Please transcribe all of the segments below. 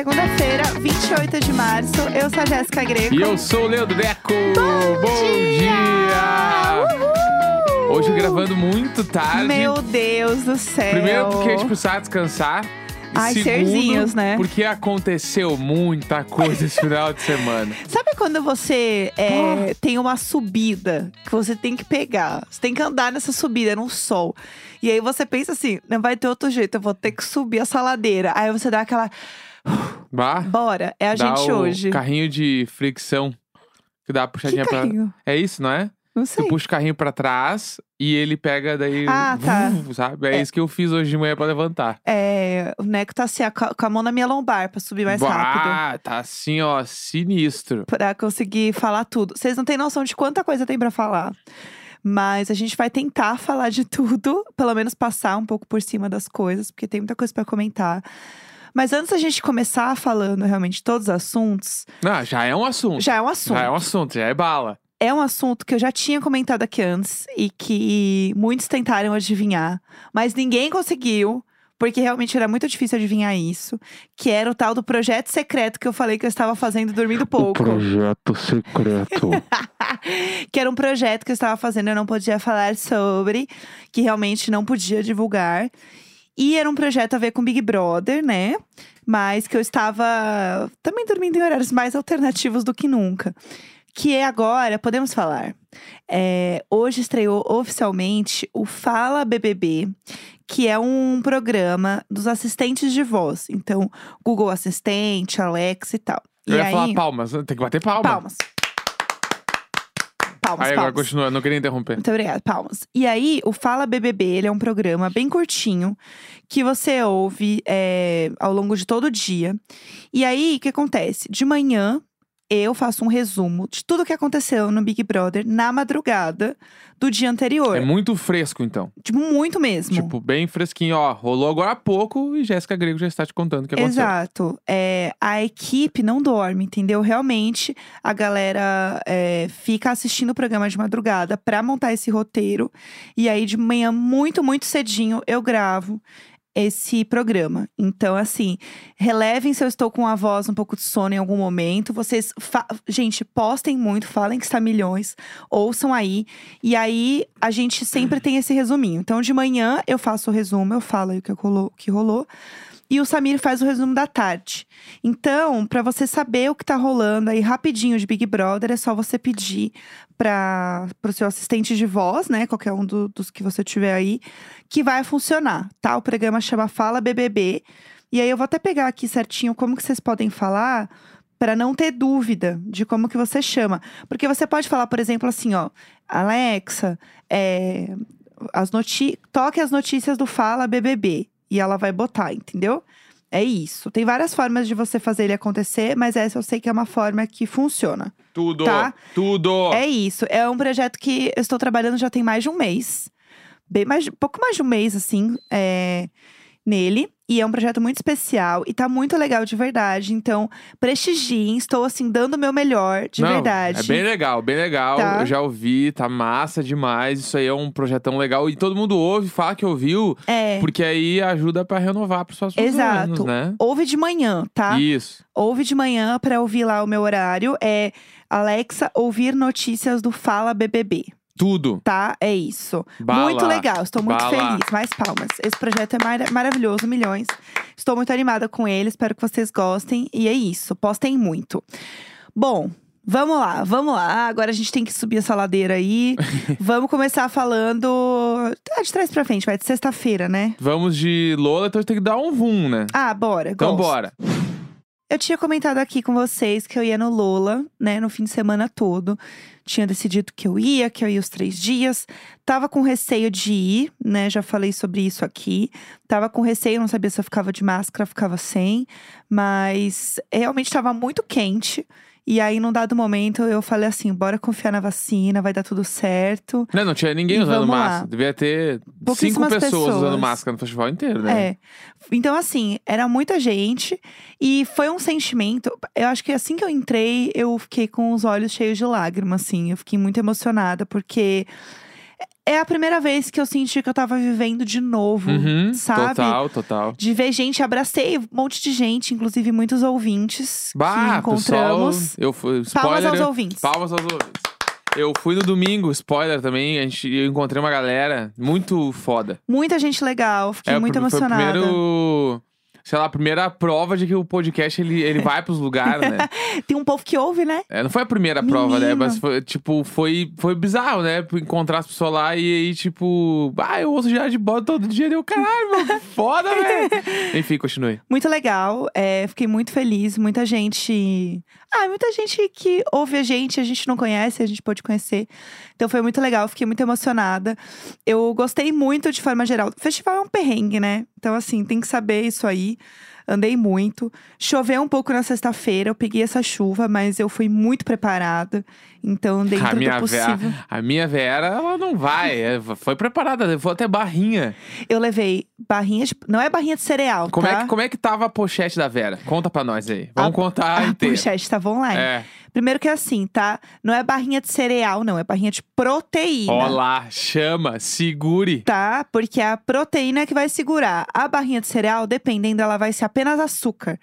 segunda-feira, 28 de março. Eu sou a Jéssica Greco. E eu sou o Leandro Deco. Bom, dia! Uhul! Hoje gravando muito tarde. Meu Deus do céu. Primeiro porque gente precisava descansar. Ai, segundo, serzinhos, né? porque aconteceu muita coisa esse final de semana. Sabe quando você é, tem uma subida que você tem que pegar? Você tem que andar nessa subida, num sol. E aí você pensa assim, não vai ter outro jeito, eu vou ter que subir essa ladeira. Aí você dá aquela. Vá. Bora, é a gente hoje. carrinho de fricção. Que dá a Que puxadinha pra. carrinho? É isso, não é? Não sei. puxa o carrinho pra trás e ele pega daí. Ah, tá. vum, sabe? É, É. isso que eu fiz hoje de manhã pra levantar. É, o Neco tá assim, ó, com a- mão na minha lombar pra subir mais rápido. Bah, tá assim, ó, sinistro. Pra conseguir falar tudo. Vocês não têm noção de quanta coisa tem pra falar. Mas a gente vai tentar falar de tudo, pelo menos passar um pouco por cima das coisas, porque tem muita coisa pra comentar. Mas antes da gente começar falando realmente todos os assuntos, Não, já é um assunto. já é um assunto. Já é um assunto, já é bala. É um assunto que eu já tinha comentado aqui antes e que muitos tentaram adivinhar, mas ninguém conseguiu, porque realmente era muito difícil adivinhar isso, que era o tal do projeto secreto que eu falei que eu estava fazendo dormindo pouco. projeto secreto. que era um projeto que eu estava fazendo, eu não podia falar sobre, que realmente não podia divulgar. E era um projeto a ver com Big Brother, né? Mas que eu estava também dormindo em horários mais alternativos do que nunca. Que é agora, podemos falar. É, hoje estreou oficialmente o Fala BBB, que é um programa dos assistentes de voz. Então, Google Assistente, Alexa e tal. Eu e ia aí, falar palmas, tem que bater palma. palmas. Palmas, Aí agora palmas. continua, não queria interromper. Muito obrigada, palmas. E aí, o Fala BBB, ele é um programa bem curtinho, que você ouve é, ao longo de todo o dia. E aí, o que acontece? De manhã, eu faço um resumo de tudo que aconteceu no Big Brother na madrugada do dia anterior. É muito fresco, então. Tipo, muito mesmo. Tipo, bem fresquinho, ó. Rolou agora há pouco e Jéssica Grego já está te contando o que aconteceu. Exato. É, a equipe não dorme, entendeu? Realmente, a galera é, fica assistindo o programa de madrugada pra montar esse roteiro. E aí, de manhã, muito, muito cedinho, eu gravo esse programa. Então, assim, relevem se eu estou com a voz um pouco de sono em algum momento. Vocês, gente, postem muito, falem que está milhões, ouçam aí. E aí, a gente sempre tem esse resuminho. Então, de manhã, eu faço o resumo, eu falo aí o que rolou. O que rolou e o Samir faz o resumo da tarde. Então, pra você saber o que tá rolando aí rapidinho de Big Brother, é só você pedir para o seu assistente de voz, né, qualquer um do- dos que você tiver aí, que vai funcionar, tá? O programa chama Fala BBB. E aí eu vou até pegar aqui certinho como que vocês podem falar para não ter dúvida de como que você chama. Porque você pode falar, por exemplo, assim, ó, Alexa, é, as toque as notícias do Fala BBB. E ela vai botar, entendeu? É isso. Tem várias formas de você fazer ele acontecer, mas essa eu sei que é uma forma que funciona. Tudo, Tá. tudo. É isso. É um projeto que eu estou trabalhando já tem mais de um mês. Bem mais, pouco mais de um mês, assim, é, nele. E é um projeto muito especial e tá muito legal de verdade. Então, prestigiem, estou assim, dando o meu melhor, de Não, verdade. É bem legal, bem legal. Tá. Eu já ouvi, tá massa demais. Isso aí é um projetão legal. E todo mundo ouve, fala que ouviu, É. porque aí ajuda pra renovar pros próximos Exato. anos, né? Ouve de manhã, tá? Isso. Ouve de manhã pra ouvir lá o meu horário. É Alexa, ouvir notícias do Fala BBB. Tudo. Tá? É isso. Bala. Muito legal, estou muito Bala. feliz. Mais palmas. Esse projeto é mara- maravilhoso, milhões. Estou muito animada com ele, espero que vocês gostem. E é isso, postem muito. Bom, vamos lá, vamos lá. Agora a gente tem que subir essa ladeira aí. vamos começar falando. Ah, de trás pra frente, vai de sexta-feira, né? Vamos de Lola, então tem que dar um vum, né? Ah, bora. Então gosto. bora. Eu tinha comentado aqui com vocês que eu ia no Lola, né, no fim de semana todo. Tinha decidido que eu ia, que eu ia os três dias. Tava com receio de ir, né? Já falei sobre isso aqui. Tava com receio, não sabia se eu ficava de máscara, ficava sem. Mas realmente tava muito quente. E aí, num dado momento, eu falei assim: bora confiar na vacina, vai dar tudo certo. Não, não tinha ninguém usando vamos lá. máscara. Devia ter cinco Pouquíssimas pessoas, usando pessoas. máscara no festival inteiro, né? É. Então, assim, era muita gente e foi um sentimento. Eu acho que assim que eu entrei, eu fiquei com os olhos cheios de lágrimas, assim. Eu fiquei muito emocionada, porque é a primeira vez que eu senti que eu tava vivendo de novo, Uhum, sabe? Total, total. De ver gente, abracei um monte de gente, inclusive muitos ouvintes que Bah, pessoal, encontramos. eu fui, Palmas spoiler, aos ouvintes. Palmas aos ouvintes. Eu fui no domingo, spoiler também, a gente, eu encontrei uma galera muito foda. Muita gente legal, fiquei É, muito pr- Foi o emocionada. primeiro, sei lá, a primeira prova de que o podcast ele, ele vai pros lugares, né? Tem um povo que ouve, né? É, não foi a primeira prova, né? Menino. Mas foi, tipo, foi, foi bizarro, né? Encontrar as pessoas lá e aí, tipo, ah, eu ouço já de bola todo dia. Deu caralho, mano, foda, velho. Enfim, continue. Muito legal, é, fiquei muito feliz. Muita gente. Ah, muita gente que ouve a gente, a gente não conhece, a gente pode conhecer. Então foi muito legal, fiquei muito emocionada. Eu gostei muito de forma geral. Festival é um perrengue, né? Então, assim, tem que saber isso aí. Andei muito. Choveu um pouco na sexta-feira, eu peguei essa chuva, mas eu fui muito preparada. Então, dentro a minha do possível. Vera, a minha Vera, ela não vai. é, foi preparada, levou até barrinha. Eu levei barrinha de. Não é barrinha de cereal, Como, tá? é que, como é que tava a pochete da Vera? Conta pra nós aí. Vamos contar a inteira. pochete tava online. É. Primeiro que é assim, tá? Não é barrinha de cereal, não. É barrinha de proteína. Ó lá, chama, segure. Tá? Porque é a proteína que vai segurar. A barrinha de cereal, dependendo, ela vai ser apenas açúcar.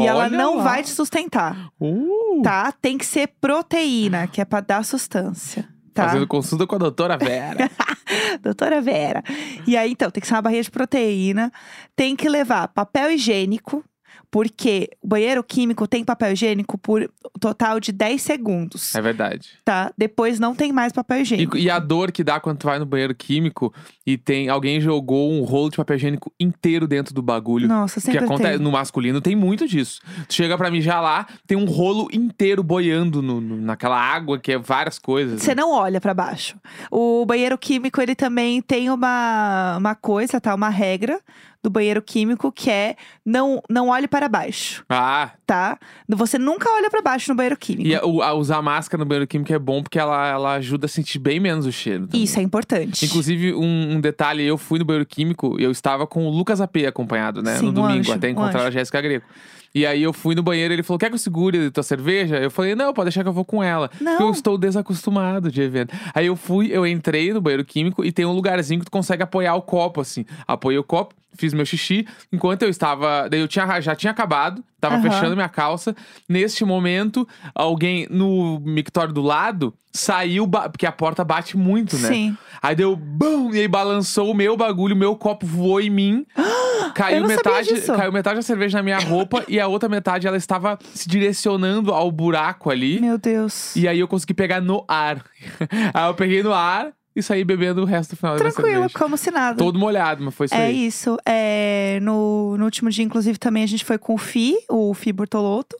e ela não lá. vai te sustentar, Uh, tá? Tem que ser proteína, que é pra dar sustância. Tá? Fazendo consulta com a doutora Vera. Doutora Vera. E aí, então, tem que ser uma barrinha de proteína. Tem que levar papel higiênico. Porque o banheiro químico tem papel higiênico por total de 10 segundos, é verdade. tá? Depois não tem mais papel higiênico. E, e a dor que dá quando tu vai no banheiro químico e tem alguém jogou um rolo de papel higiênico inteiro dentro do bagulho. Nossa, que sempre acontece tem. no masculino tem muito disso. Tu chega pra mijar lá, tem um rolo inteiro boiando no, no- naquela água que é várias coisas. Você né? não olha pra baixo. O banheiro químico, ele também tem uma, uma coisa, tá? Uma regra do banheiro químico que é não, não olhe para baixo, Ah, tá? Você nunca olha pra baixo no banheiro químico. e a- o- a- usar máscara no banheiro químico é bom porque ela, ela ajuda a sentir bem menos o cheiro. também. Isso é importante. Inclusive, um, um detalhe, eu fui no banheiro químico e eu estava com o Lucas AP acompanhado, né? Sim, no domingo, anjo, até encontrar a Jéssica Greco. E aí eu fui no banheiro ele falou: quer que eu segure tua cerveja? Eu falei, não, pode deixar que eu vou com ela. Não. Porque eu estou desacostumado de evento. Aí eu fui, eu entrei no banheiro químico e tem um lugarzinho que tu consegue apoiar o copo, assim. Apoiei o copo, fiz meu xixi. Enquanto eu estava. Daí eu tinha, já tinha acabado, tava Aham. fechando minha calça. Neste momento, alguém no mictório do lado saiu, ba- porque a porta bate muito, né? Sim. Aí deu bum! E aí balançou o meu bagulho, o meu copo voou em mim. Caiu metade, caiu metade da cerveja na minha roupa e a outra metade ela estava se direcionando ao buraco ali. Meu Deus. E aí eu consegui pegar no ar. aí eu peguei no ar e saí bebendo o resto do final da Tranquilo, cerveja. como se nada. Todo molhado, mas foi isso É aí. isso. É, no, no último dia, inclusive, também a gente foi com o Fi, o Fi Bortolotto,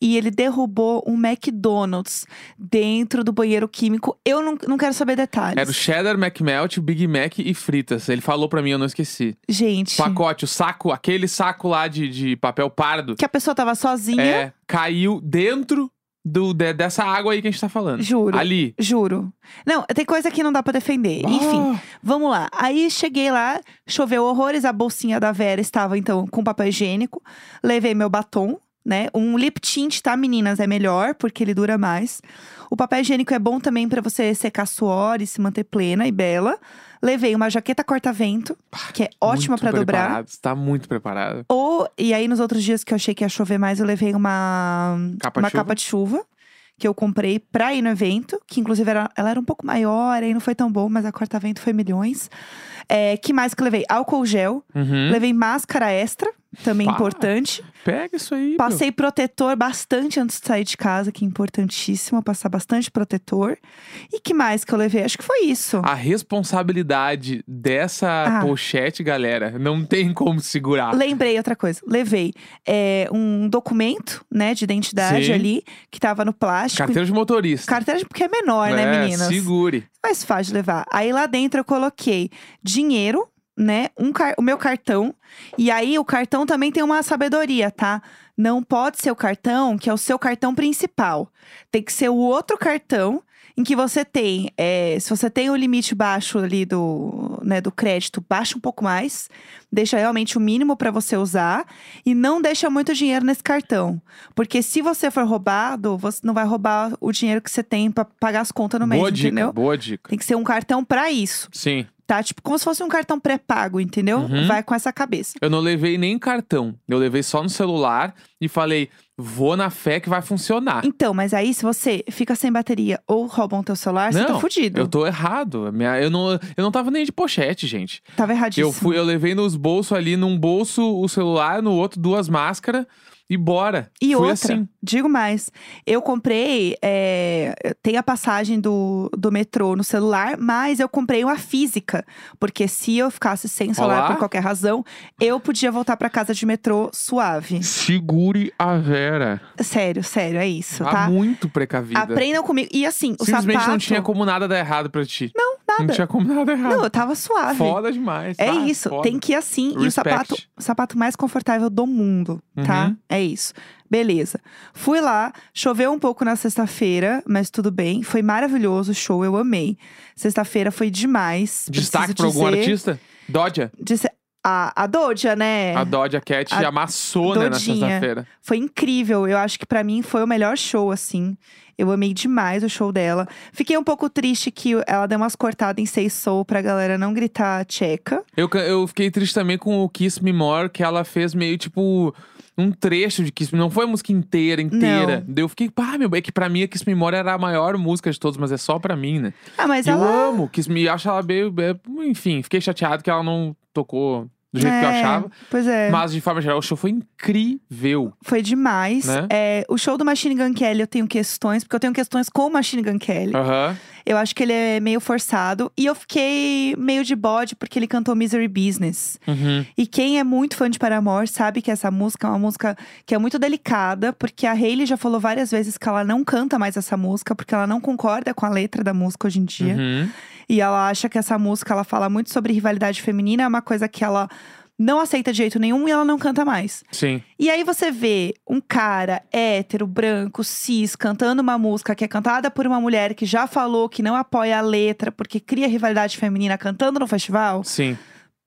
e ele derrubou um McDonald's dentro do banheiro químico. Eu não, não quero saber detalhes. Era o cheddar, McMelt, Big Mac e fritas. Ele falou pra mim, eu não esqueci. Gente, Pacote, o saco, aquele saco lá de, de papel pardo, que a pessoa tava sozinha, é, caiu dentro do, de- dessa água aí que a gente tá falando. juro. Ali. Juro. Não, tem coisa que não dá pra defender. Enfim, Ah, vamos lá. Aí cheguei lá, choveu horrores, a bolsinha da Vera estava então com papel higiênico. Levei meu batom, né? Um lip tint, tá, meninas? É melhor, porque ele dura mais. O papel higiênico é bom também pra você secar suor e se manter plena e bela. Levei uma jaqueta corta-vento, que é ótima pra dobrar. preparado, Você tá muito preparado. Ou, e aí nos outros dias que eu achei que ia chover mais, eu levei uma, Capa uma de chuva? capa de chuva. Que eu comprei pra ir no evento, que inclusive era, ela era um pouco maior, aí não foi tão bom, mas a corta-vento foi milhões. É, que mais que eu levei? Álcool gel, Uhum. levei máscara extra, também Pá. importante. Pega isso aí. meu. Passei protetor bastante antes de sair de casa, que é importantíssimo, passar bastante protetor. E que mais que eu levei? Acho que foi isso. A responsabilidade dessa Ah. pochete, galera, não tem como segurar. Lembrei outra coisa. Levei é, um documento, né, de identidade Sim. ali, que tava no plástico. Carteira de motorista. Carteira de- porque é menor, né, É, meninas? Segure. Mais fácil de levar. Aí lá dentro eu coloquei dinheiro, né? Um car- o meu cartão. E aí o cartão também tem uma sabedoria, tá? não pode ser o cartão que é o seu cartão principal. Tem que ser o outro cartão em que você tem, é, se você tem o limite baixo ali do, né, do crédito, baixa um pouco mais, deixa realmente o mínimo para você usar e não deixa muito dinheiro nesse cartão, porque se você for roubado, você não vai roubar o dinheiro que você tem para pagar as contas no mês, boa dica, entendeu? boa dica. Tem que ser um cartão para isso, Sim. Tá? Tipo como se fosse um cartão pré-pago, entendeu? Uhum. Vai com essa cabeça. Eu não levei nem cartão. Eu levei só no celular e falei, vou na fé que vai funcionar. Então, mas aí se você fica sem bateria ou roubam teu celular, você tá Não, fudido. Eu tô errado. Minha- eu, não, eu não tava nem de pochete, gente. Tava erradíssimo. Eu fui, eu levei nos bolsos ali, num bolso o celular, no outro duas máscaras e bora. E Fui outra, assim. digo mais, eu comprei, é, tem a passagem do, do metrô no celular, mas eu comprei uma física, porque se eu ficasse sem celular Olá. por qualquer razão, eu podia voltar pra casa de metrô suave. Segure a Vera. Sério, sério, é isso, Tá tá? muito precavida. Aprendam comigo. E assim, o Simplesmente sapato... não tinha como nada dar errado pra ti. Não, Não nada. tinha como nada errado. Não, eu tava suave. Foda demais. É tá? isso, Foda. tem que ir assim. E o Respect. sapato, o sapato mais confortável do mundo, tá? Uhum. É isso. Beleza. Fui lá, choveu um pouco na sexta-feira, mas tudo bem. Foi maravilhoso o show, eu amei. Sexta-feira foi demais. Destaque pra preciso algum artista? Dodja. Disse- A, a Doja, né? A Dodja Cat A amassou, né, na Dodinha. sexta-feira. Foi incrível. Eu acho que pra mim foi o melhor show, assim. Eu amei demais o show dela. Fiquei um pouco triste que ela deu umas cortadas em Say Soul pra galera não gritar tcheca. Eu, eu fiquei triste também com o Kiss Me More, que ela fez meio tipo um trecho de Kiss Me Não foi a música inteira, inteira. Daí eu fiquei, pá, meu, é que pra mim a Kiss Me More era a maior música de todos, mas é só pra mim, né? Ah, mas eu ela. amo Kiss Me, acho ela meio. é, Enfim, fiquei chateado que ela não tocou do jeito que eu É, achava. Pois é. Mas, de forma geral, o show foi incrível. Foi demais. Né? É, o show do Machine Gun Kelly eu tenho questões, porque eu tenho questões com o Machine Gun Kelly. Aham. Eu acho que ele é meio forçado. E eu fiquei meio de bode porque ele cantou Misery Business. Uhum. E quem é muito fã de Paramore sabe que essa música é uma música que é muito delicada, porque a Hailey já falou várias vezes que ela não canta mais essa música, porque ela não concorda com a letra da música hoje em dia. Uhum. E ela acha que essa música ela fala muito sobre rivalidade feminina, é uma coisa que ela não aceita de jeito nenhum e ela não canta mais. Sim. E aí você vê um cara hétero, branco, cis, cantando uma música que é cantada por uma mulher que já falou que não apoia a letra porque cria rivalidade feminina cantando no festival. Sim.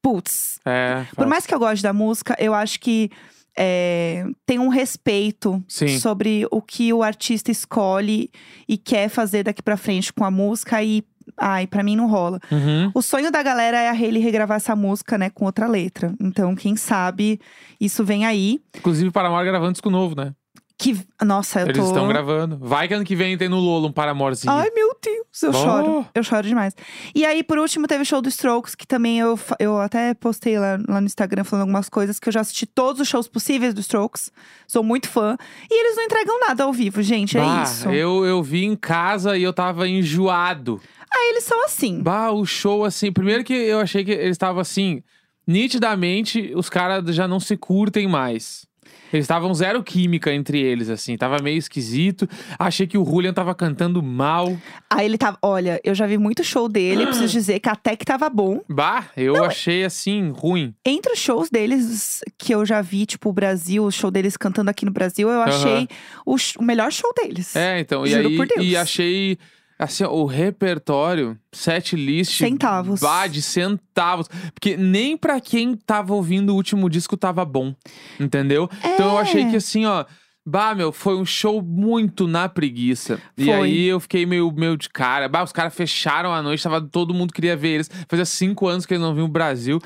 Putz. É. Por mais que eu goste da música, eu acho que é, tem um respeito Sim. sobre o que o artista escolhe e quer fazer daqui pra frente com a música e. Ai, pra mim não rola. Uhum. O sonho da galera é a Hailey regravar essa música, né, com outra letra. Então, quem sabe, isso vem aí. Inclusive, Paramore gravando disco novo, né? Que. Nossa, eu Eles tô. estão gravando. Vai que ano que vem tem no Lolo um Paramorezinho. Ai, meu Deus, eu Oh. choro. Eu choro demais. E aí, por último, teve o show do Strokes, que também eu, eu até postei lá, lá no Instagram falando algumas coisas, que eu já assisti todos os shows possíveis do Strokes. Sou muito fã. E eles não entregam nada ao vivo, gente. É Bah, isso. Eu, eu vi em casa e eu tava enjoado. Aí eles são assim. Bah, o show, assim. Primeiro que eu achei que eles estavam assim. Nitidamente, os caras já não se curtem mais. Eles estavam zero química entre eles, assim. Tava meio esquisito. Achei que o Julian tava cantando mal. Aí ele tava. Olha, eu já vi muito show dele, preciso dizer que até que tava bom. Bah, eu achei assim, ruim. Entre os shows deles que eu já vi, tipo, o Brasil, o show deles cantando aqui no Brasil, eu achei o, sh- o melhor show deles. É, então. E Juro aí, por Deus. e achei. Assim, o repertório, set list. Centavos. Bah, de centavos. Porque nem pra quem tava ouvindo o último disco tava bom. Entendeu? Então eu É. achei que assim, ó. Bah, meu, foi um show muito na preguiça. E Foi. aí eu fiquei meio, meio de cara. Bah, os caras fecharam a noite, tava, todo mundo queria ver eles. Fazia cinco anos que eles não vinham o Brasil.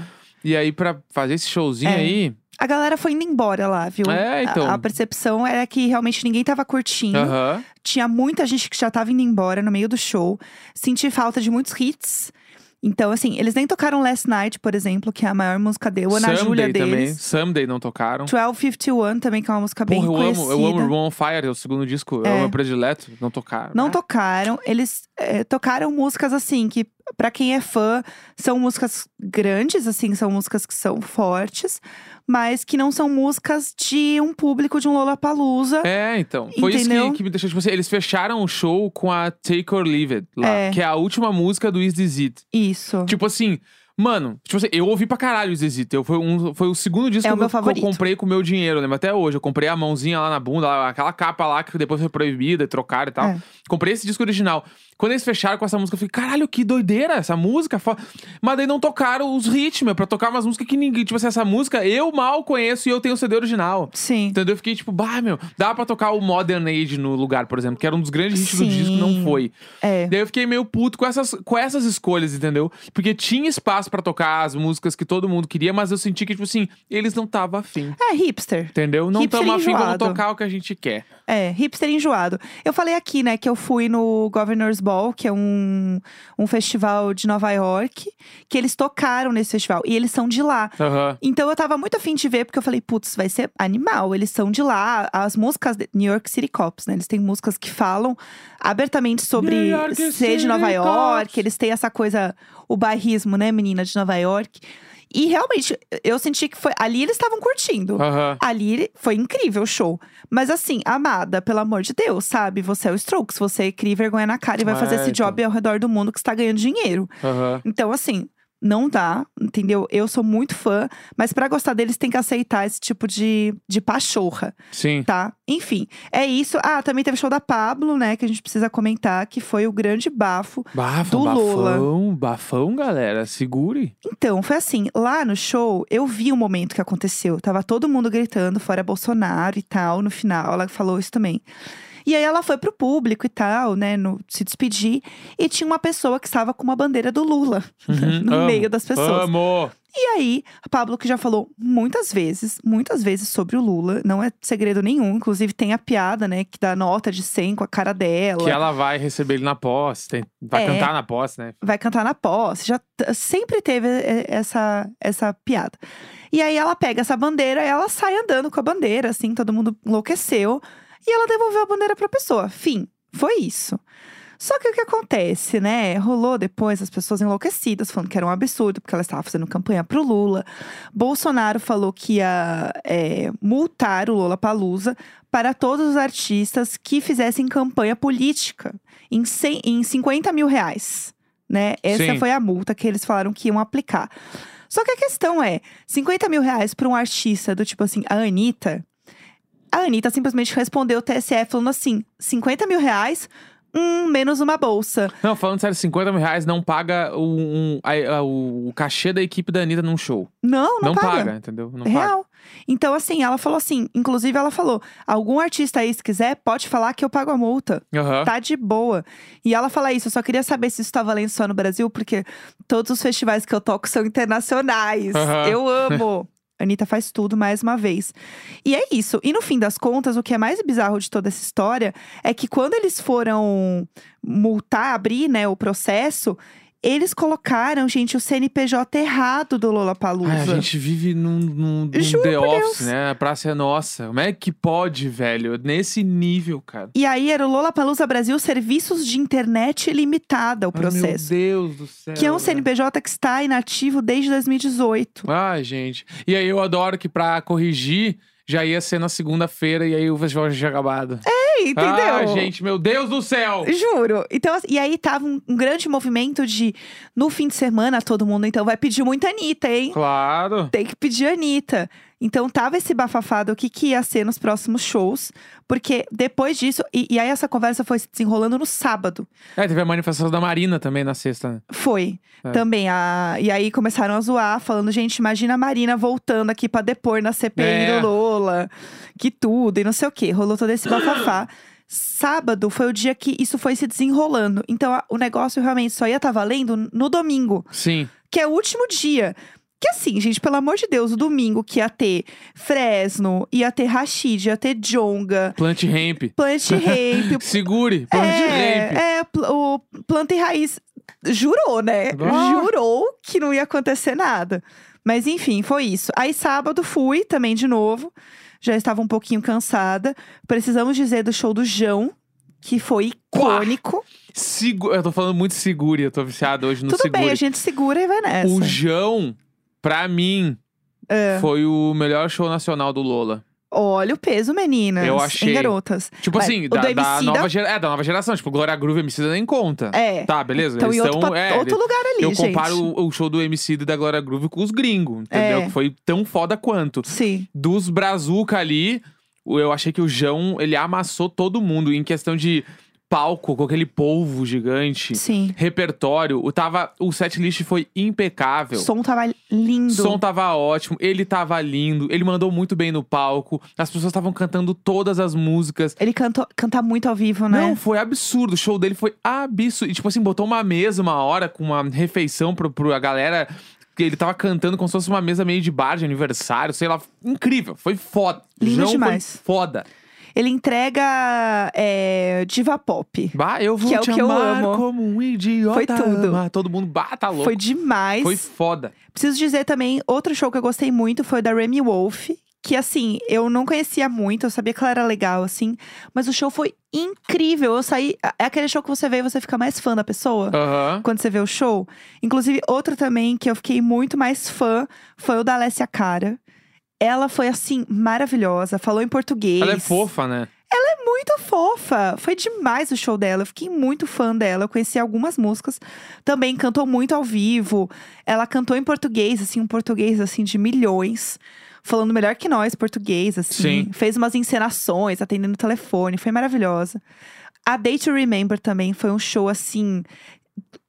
E aí, pra fazer esse showzinho É. aí. A galera foi indo embora lá, viu? É, então. A, a percepção era que realmente ninguém tava curtindo. Tinha muita gente que já tava indo embora no meio do show. Senti falta de muitos hits. Então, assim, eles nem tocaram Last Night, por exemplo, que é a maior música dele, Ana Júlia Someday também. deles. Someday não tocaram. 1251 também, que é uma música bem Porra, eu amo, conhecida. eu amo Room on Fire, é o segundo disco, é, É. o meu predileto. Não tocaram. Não Ah, tocaram. Eles eh, tocaram músicas assim, que pra quem é fã, são músicas grandes, assim, são músicas que são fortes, mas que não são músicas de um público de um Lollapalooza. É, então. Foi isso Entendeu? que, que me deixou, tipo assim, eles fecharam o show com a Take or Leave It lá, É. que é a última música do Is This It. Isso. Tipo assim, Mano, tipo assim, eu ouvi pra caralho o Zezito. Eu, foi, um, foi o segundo disco É o que, meu eu, que eu comprei com o meu dinheiro, lembra? Até hoje. Eu comprei a mãozinha lá na bunda, aquela capa lá que depois foi proibida, trocaram e tal. É. Comprei esse disco original. Quando eles fecharam com essa música, eu falei, caralho, que doideira essa música. fo-". Mas daí não tocaram os ritmos, pra tocar umas músicas que ninguém. Tipo assim, essa música eu mal conheço e eu tenho o CD original. Sim. Entendeu? Eu fiquei tipo, bah, meu, dá pra tocar o Modern Age no lugar, por exemplo, que era um dos grandes hits do Sim. disco, não foi. É. Daí eu fiquei meio puto com essas, com essas escolhas, entendeu? Porque tinha espaço pra tocar as músicas que todo mundo queria, mas eu senti que, tipo assim, eles não estavam afim. É hipster. Entendeu? Não Hipster afim, vamos enjoado. tocar o que a gente quer. É, hipster enjoado. Eu falei aqui, né, que eu fui no Governor's Ball, que é um, um festival de Nova York, que eles tocaram nesse festival. E eles são de lá. Aham. Então eu tava muito afim de ver, porque eu falei, putz, vai ser animal. Eles são de lá. As músicas de New York City Cops, né? Eles têm músicas que falam abertamente sobre York ser de Nova York. Cops. Eles têm essa coisa, o bairrismo, né, menina de Nova York. E realmente, eu senti que foi. Ali eles estavam curtindo. Aham. Ali foi incrível o show. Mas assim, amada, pelo amor de Deus, sabe? Você é o Strokes, você cria vergonha na cara e vai fazer esse então. job ao redor do mundo que está ganhando dinheiro. Aham. Então, assim, não dá, entendeu? Eu sou muito fã, mas pra gostar deles tem que aceitar esse tipo de, de pachorra, Sim. tá? Enfim, é isso. Ah, também teve o show da Pablo, né? Que a gente precisa comentar, que foi o grande bafo. Bafo, Do Lula. bafão, bafão, galera. Segure. Então, foi assim, lá no show, eu vi o momento que aconteceu. Tava todo mundo gritando, fora Bolsonaro e tal, no final, ela falou isso também. E aí ela foi pro público e tal, né, no, se despedir. E tinha uma pessoa que estava com uma bandeira do Lula Uhum, no amo, meio das pessoas. Amo. E aí, a Pablo que já falou muitas vezes, muitas vezes sobre o Lula, não é segredo nenhum. Inclusive tem a piada, né, que dá nota de 100 com a cara dela. Que ela vai receber ele na posse. tem- vai É. cantar na posse, né? vai cantar na posse. Já sempre teve eh, essa, essa piada. E aí ela pega essa bandeira e ela sai andando com a bandeira, assim, todo mundo enlouqueceu. E ela devolveu a bandeira pra pessoa. Fim. Foi isso. Só que o que acontece, né? Rolou depois as pessoas enlouquecidas, falando que era um absurdo, porque ela estava fazendo campanha pro Lula. Bolsonaro falou que ia é, multar o Lula Palusa para todos os artistas que fizessem campanha política em, 100, em 50 mil reais. Né? Essa Sim. foi a multa que eles falaram que iam aplicar. Só que a questão é: 50 mil reais para um artista do tipo assim, a Anitta. A Anitta simplesmente respondeu o TSE falando assim: 50 mil reais, hum, menos uma bolsa. Não, falando sério, 50 mil reais não paga o, um, a- a- o, cachê da equipe da Anitta num show. Não, não, Não, paga. paga. entendeu? Não paga. Real. Então, assim, ela falou assim: inclusive, ela falou: algum artista aí, se quiser, pode falar que eu pago a multa. Aham. Tá de boa. E ela fala isso, eu só queria saber se isso tá valendo só no Brasil, porque todos os festivais que eu toco são internacionais. Aham. Eu amo. Anitta faz tudo mais uma vez. E é isso. E no fim das contas, o que é mais bizarro de toda essa história é que quando eles foram multar, abrir né, o processo, eles colocaram, gente, o CNPJ errado do Lollapalooza. Ai, a gente vive num, num, num Juro The Office, Deus. né? A praça é nossa. Como é que pode, velho? Nesse nível, cara. E aí era o Lollapalooza Brasil Serviços de Internet Limitada, o Ai, processo. meu Deus do céu. que é um velho. CNPJ que está inativo desde 2018. Ai, gente. E aí eu adoro que pra corrigir já ia ser na segunda-feira e aí o festival já tinha acabado. Entendeu? Ah, gente, meu Deus do céu! Juro. Então, assim, e aí tava um, um grande movimento de no fim de semana todo mundo então vai pedir muita Anitta, hein? Claro. Tem que pedir Anitta. Então tava esse bafafado, o que, que ia ser nos próximos shows. Porque depois disso, e, e aí essa conversa foi se desenrolando no sábado. É, teve a manifestação da Marina também na sexta. né? Foi. É. Também. A, e aí começaram a zoar, falando, gente, imagina a Marina voltando aqui pra depor na CPI É. do Lola. Que tudo, e não sei o quê. Rolou todo esse bafafá. Sábado foi o dia que isso foi se desenrolando. Então a- o negócio realmente só ia estar valendo no domingo, Sim. que é o último dia. Que assim, gente, pelo amor de Deus, o domingo que ia ter Fresno, ia ter Rashid, ia ter Jonga, Plant Ramp. Plant Ramp, Segure. Plant Ramp. é, é, pl- o Planta e Raiz jurou, né? Ah. Jurou que não ia acontecer nada. Mas enfim, foi isso. Aí sábado fui também de novo. Já estava um pouquinho cansada. Precisamos dizer do show do João, que foi icônico. Segu... Eu tô falando muito segure, eu tô viciado hoje no Tudo segure. bem, a gente segura e vai nessa. O João, pra mim, É. foi o melhor show nacional do Lola. Olha o peso, meninas. Eu Em achei. garotas. Tipo Mas assim, o da, do da Emicida- nova gera... é, da nova geração. Tipo, Glória Groove e Emicida nem conta. É. Tá, beleza. Então, Eles em outro, pa- é, outro lugar ali, Eu gente. comparo o, o show do Emicida e da Glória Groove com os gringos, entendeu? É. Que foi tão foda quanto. Sim. Dos Brazuca ali, o- eu achei que o João, ele amassou todo mundo em questão de palco, com aquele polvo gigante. Sim. Repertório, o, tava, o setlist foi impecável. O som tava lindo. O som tava ótimo, ele tava lindo, ele mandou muito bem no palco, as pessoas estavam cantando todas as músicas. Ele cantou, canta muito ao vivo, né? Não, foi absurdo. O show dele foi absurdo. E, tipo assim, botou uma mesa uma hora com uma refeição pro, pro a galera. Que ele tava cantando como se fosse uma mesa meio de bar de aniversário, sei lá. Incrível, foi foda. Lindo João demais. Foi foda. Ele entrega é, diva pop. Bah, eu vou Que é o te que eu amar amo. como um idiota. Foi tudo. ama. Todo mundo bata louco. Foi demais. Foi foda. Preciso dizer também, outro show que eu gostei muito foi o da Remy Wolf. Que assim, eu não conhecia muito, eu sabia que ela era legal, assim. Mas o show foi incrível. Eu saí. É aquele show que você vê e você fica mais fã da pessoa. Aham. Quando você vê o show. Inclusive, outro também que eu fiquei muito mais fã foi o da Alessia Cara. Ela foi, assim, maravilhosa. Falou em português. Ela é fofa, né? muito fofa. Foi demais o show dela. Eu fiquei muito fã dela. Eu conheci algumas músicas. Também cantou muito ao vivo. Ela cantou em português, assim, um português assim de milhões. Falando melhor que nós, português, assim. Sim. Fez umas encenações, atendendo o telefone. Foi maravilhosa. A Day to Remember também foi um show, assim,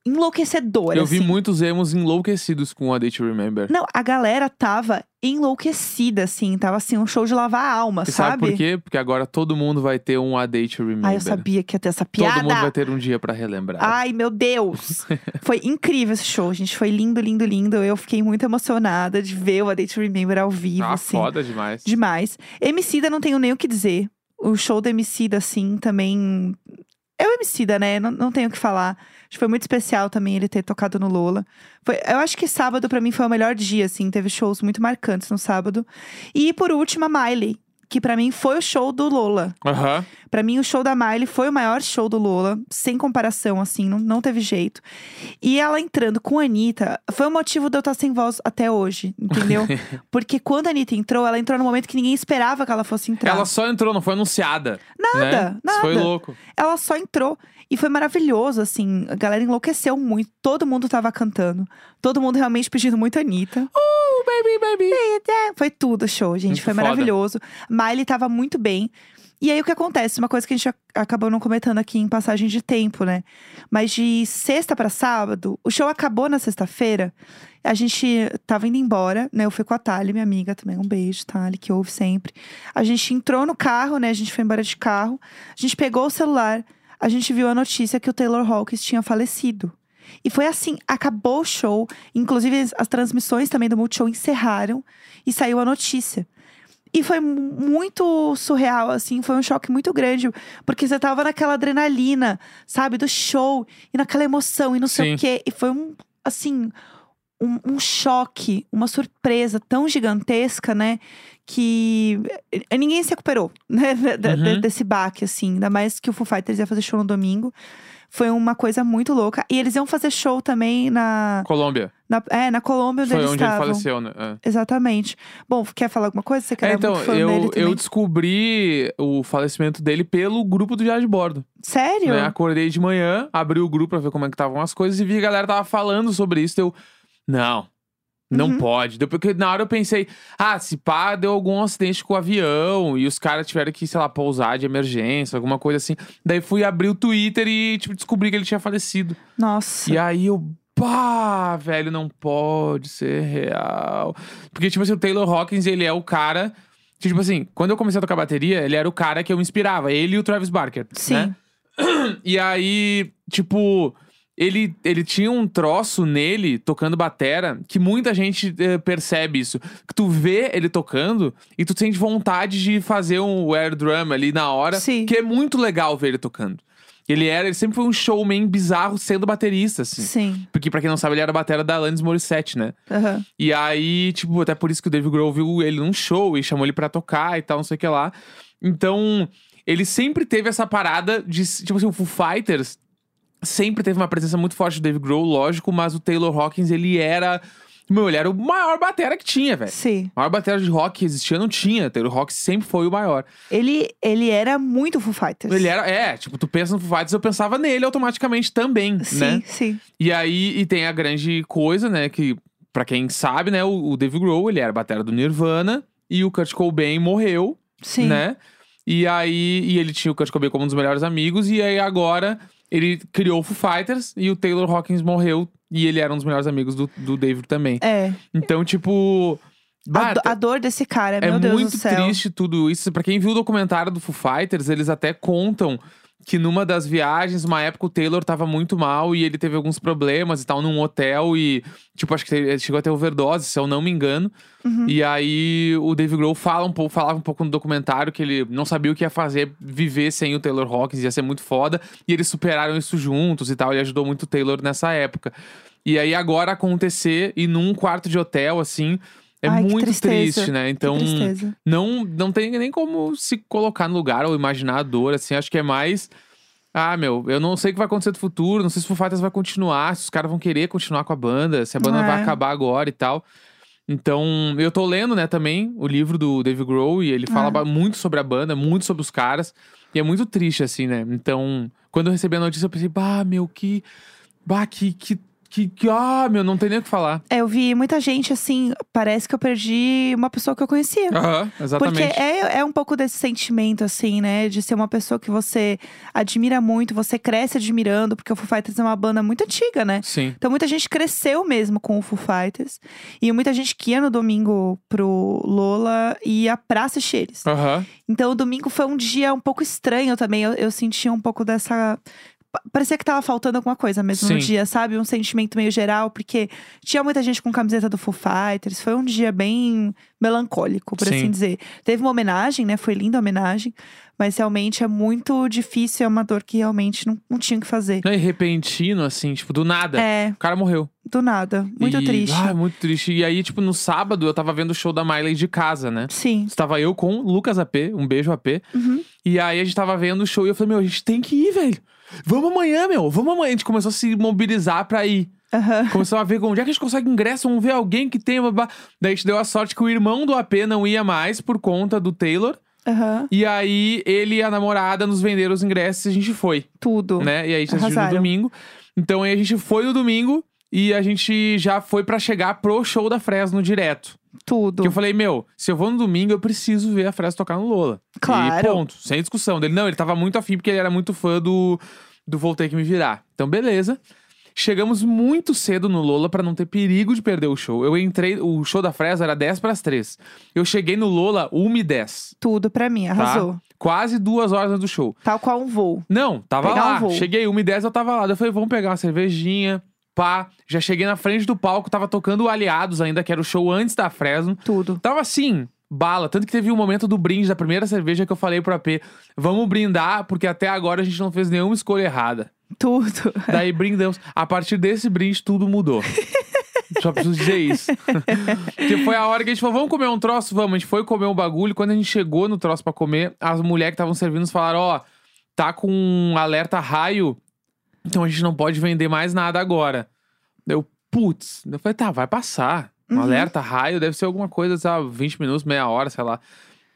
enlouquecedor. Eu vi assim. muitos emos enlouquecidos com a Day to Remember. Não, a galera tava enlouquecida, assim. Tava assim, um show de lavar a alma, E sabe sabe? por quê? Porque agora todo mundo vai ter um A Day to Remember. Ai, eu sabia que ia ter essa piada. Todo mundo vai ter um dia pra relembrar. Ai, meu Deus! Foi incrível esse show, gente. Foi lindo, lindo, lindo. Eu fiquei muito emocionada de ver o A Day to Remember ao vivo, ah, assim. foda demais. Demais. Emicida não tenho nem o que dizer. O show do Emicida, assim, também... É o Emicida, né? Não, não tenho o que falar. Acho que foi muito especial também ele ter tocado no Lola. Foi, eu acho que sábado, pra mim, foi o melhor dia, assim. Teve shows muito marcantes no sábado. E, por último, a Miley. Que pra mim foi o show do Lola. Aham. Pra mim, o show da Miley foi o maior show do Lola, sem comparação, assim, não, não teve jeito. E ela entrando com a Anitta, foi o motivo de eu estar sem voz até hoje, entendeu? Porque quando a Anitta entrou, ela entrou no momento que ninguém esperava que ela fosse entrar. Ela só entrou, não foi anunciada. Nada, né? nada. Foi louco. Ela só entrou. E foi maravilhoso, assim. A galera enlouqueceu muito. Todo mundo tava cantando. Todo mundo realmente pedindo muito a Anitta. Oh, baby, baby. Foi tudo show, gente. Muito foi foda. maravilhoso. Miley tava muito bem. E aí o que acontece? Uma coisa que a gente ac- acabou não comentando aqui em passagem de tempo, né? Mas de sexta pra sábado, o show acabou na sexta-feira. A gente tava indo embora, né? Eu fui com a Thali, minha amiga também. Um beijo, Thali, que ouve sempre. A gente entrou no carro, né? A gente foi embora de carro. A gente pegou o celular. A gente viu a notícia que o Taylor Hawkins tinha falecido. E foi assim, acabou o show. Inclusive, as transmissões também do Multishow encerraram e saiu a notícia. E foi mu- muito surreal, assim, foi um choque muito grande. Porque você tava naquela adrenalina, sabe, do show, e naquela emoção, e não sei Sim. o quê. E foi um, assim, um, um choque, uma surpresa tão gigantesca, né? Que eh, ninguém se recuperou, né? de- Uhum. desse baque, assim. Ainda mais que o Foo Fighters ia fazer show no domingo. Foi uma coisa muito louca. E eles iam fazer show também na, Colômbia. na, é, na Colômbia, onde Foi eles onde ele estavam. faleceu, né? É. Exatamente. Bom, quer falar alguma coisa? Você quer É, então, muito fã eu, eu descobri o falecimento dele pelo grupo do Diário de Bordo. Sério? Né? Acordei de manhã, abri o grupo pra ver como é que estavam as coisas e vi que a galera tava falando sobre isso. Eu, não, não Uhum. pode. Depois que na hora eu pensei, ah, se pá, deu algum acidente com o avião e os caras tiveram que, sei lá, pousar de emergência, alguma coisa assim. Daí fui abrir o Twitter e, tipo, descobri que ele tinha falecido. Nossa. E aí eu, pá, velho, não pode ser real. Porque, tipo assim, o Taylor Hawkins, ele é o cara. que, Tipo assim, quando eu comecei a tocar bateria, ele era o cara que eu me inspirava. Ele e o Travis Barker. Sim. Né? E aí, tipo, ele, ele tinha um troço nele, tocando batera, que muita gente eh, percebe isso. Que tu vê ele tocando e tu sente vontade de fazer um air drum ali na hora. Sim. Que é muito legal ver ele tocando. Ele era, ele sempre foi um showman bizarro sendo baterista, assim. Sim. Porque, pra quem não sabe, ele era a batera da Alanis Morissette, né? Aham. E aí, tipo, até por isso que o Dave Grohl viu ele num show e chamou ele pra tocar e tal, não sei o que lá. Então, ele sempre teve essa parada de, tipo assim, o Foo Fighters sempre teve uma presença muito forte do Dave Grohl, lógico, mas o Taylor Hawkins, ele era Meu, ele era o maior batera que tinha, velho. Sim. O maior batera de rock que existia não tinha. Taylor Rock sempre foi o maior. Ele, ele era muito Foo Fighters. Ele era, é, tipo, tu pensa no Foo Fighters, eu pensava nele automaticamente também, Sim, né? sim. E aí, e tem a grande coisa, né, que pra quem sabe, né, o, o Dave Grohl, ele era batera do Nirvana e o Kurt Cobain morreu, Sim. né? E aí, e ele tinha o Kurt Cobain como um dos melhores amigos e aí agora ele criou o Foo Fighters e o Taylor Hawkins morreu e ele era um dos melhores amigos do, do David também. É. Então, tipo, A, bah, a dor desse cara, é meu Deus muito do céu. triste tudo isso. Pra quem viu o documentário do Foo Fighters, eles até contam que numa das viagens, uma época o Taylor tava muito mal e ele teve alguns problemas e tal num hotel e, tipo, acho que ele chegou a ter overdose, se eu não me engano. Uhum. E aí o Dave Grohl fala um pouco, falava um pouco no documentário que ele não sabia o que ia fazer viver sem o Taylor Hawkins, ia ser muito foda. E eles superaram isso juntos e tal, e ajudou muito o Taylor nessa época. E aí agora acontecer e num quarto de hotel, assim, é Ai, muito triste, né? Então não, não tem nem como se colocar no lugar ou imaginar a dor, assim. Acho que é mais. Ah, meu, eu não sei o que vai acontecer no futuro, não sei se o Fighters vai continuar, se os caras vão querer continuar com a banda, se a banda É. vai acabar agora e tal. Então, eu tô lendo, né, também o livro do Dave Grohl e ele fala ba- muito sobre a banda, muito sobre os caras. E é muito triste, assim, né? Então, quando eu recebi a notícia, eu pensei, bah, meu, que. Bah, que. que, que, que ah, meu, não tem nem o que falar. É, eu vi muita gente assim, parece que eu perdi uma pessoa que eu conhecia. Aham, exatamente. Porque é, é um pouco desse sentimento, assim, né? De ser uma pessoa que você admira muito, você cresce admirando, porque o Foo Fighters é uma banda muito antiga, né? Sim. Então muita gente cresceu mesmo com o Foo Fighters. E muita gente que ia no domingo pro Lola ia pra assistir eles. Aham. Então o domingo foi um dia um pouco estranho também. Eu, eu senti um pouco dessa. Pa- Parecia que tava faltando alguma coisa mesmo no Sim. dia, sabe? Um sentimento meio geral, porque tinha muita gente com camiseta do Foo Fighters. Foi um dia bem melancólico, por Sim. assim dizer. Teve uma homenagem, né? Foi linda a homenagem. Mas realmente é muito difícil, é uma dor que realmente não, não tinha o que fazer. Não, e repentino, assim, tipo, do nada. É, O cara morreu. do nada. Muito E- triste. Ah, muito triste. E aí, tipo, no sábado eu tava vendo o show da Miley de casa, né? Sim. Estava eu com o Lucas AP, um beijo AP. Uhum. E aí a gente tava vendo o show e eu falei, meu, a gente tem que ir, velho. Vamos amanhã, meu. Vamos amanhã. A gente começou a se mobilizar pra ir. Aham. Começou a ver onde é que a gente consegue ingresso, vamos ver alguém que tem. babá. Daí a gente deu a sorte que o irmão do AP não ia mais por conta do Taylor. Aham. E aí ele e a namorada nos venderam os ingressos e a gente foi, Tudo. né? E aí a gente assistiu no domingo. Então aí a gente foi no domingo e a gente já foi pra chegar pro show da Fresno direto. Tudo. Que eu falei, meu, se eu vou no domingo, eu preciso ver a Fresno tocar no Lola. Claro. E ponto, sem discussão. Dele, não, ele tava muito afim porque ele era muito fã do, do Vou Ter Que Me Virar. Então, beleza. Chegamos muito cedo no Lola pra não ter perigo de perder o show. Eu entrei, o show da Fresno era 10 pras 3. Eu cheguei no Lola 1 e 10. Tudo pra mim, Tá? arrasou. Quase duas horas antes do show. Tal qual um voo. Não, tava Pegar um lá. voo. Cheguei 1 e 10 eu tava lá. Eu falei, vamos pegar uma cervejinha. Pá, já cheguei na frente do palco, tava tocando Aliados ainda, que era o show antes da Fresno. Tudo. Tava assim, bala. Tanto que teve um momento do brinde da primeira cerveja que eu falei pro AP: vamos brindar, porque até agora a gente não fez nenhuma escolha errada. Tudo. Daí brindamos. A partir desse brinde, tudo mudou. Só preciso dizer isso. Porque foi a hora que a gente falou: vamos comer um troço? Vamos. A gente foi comer um bagulho. Quando a gente chegou no troço pra comer, as mulheres que estavam servindo falaram: ó, tá com um alerta raio, então a gente não pode vender mais nada agora. Eu, putz. Eu falei: tá, vai passar. Um Uhum. alerta raio deve ser alguma coisa, sabe? 20 minutos, meia hora, sei lá.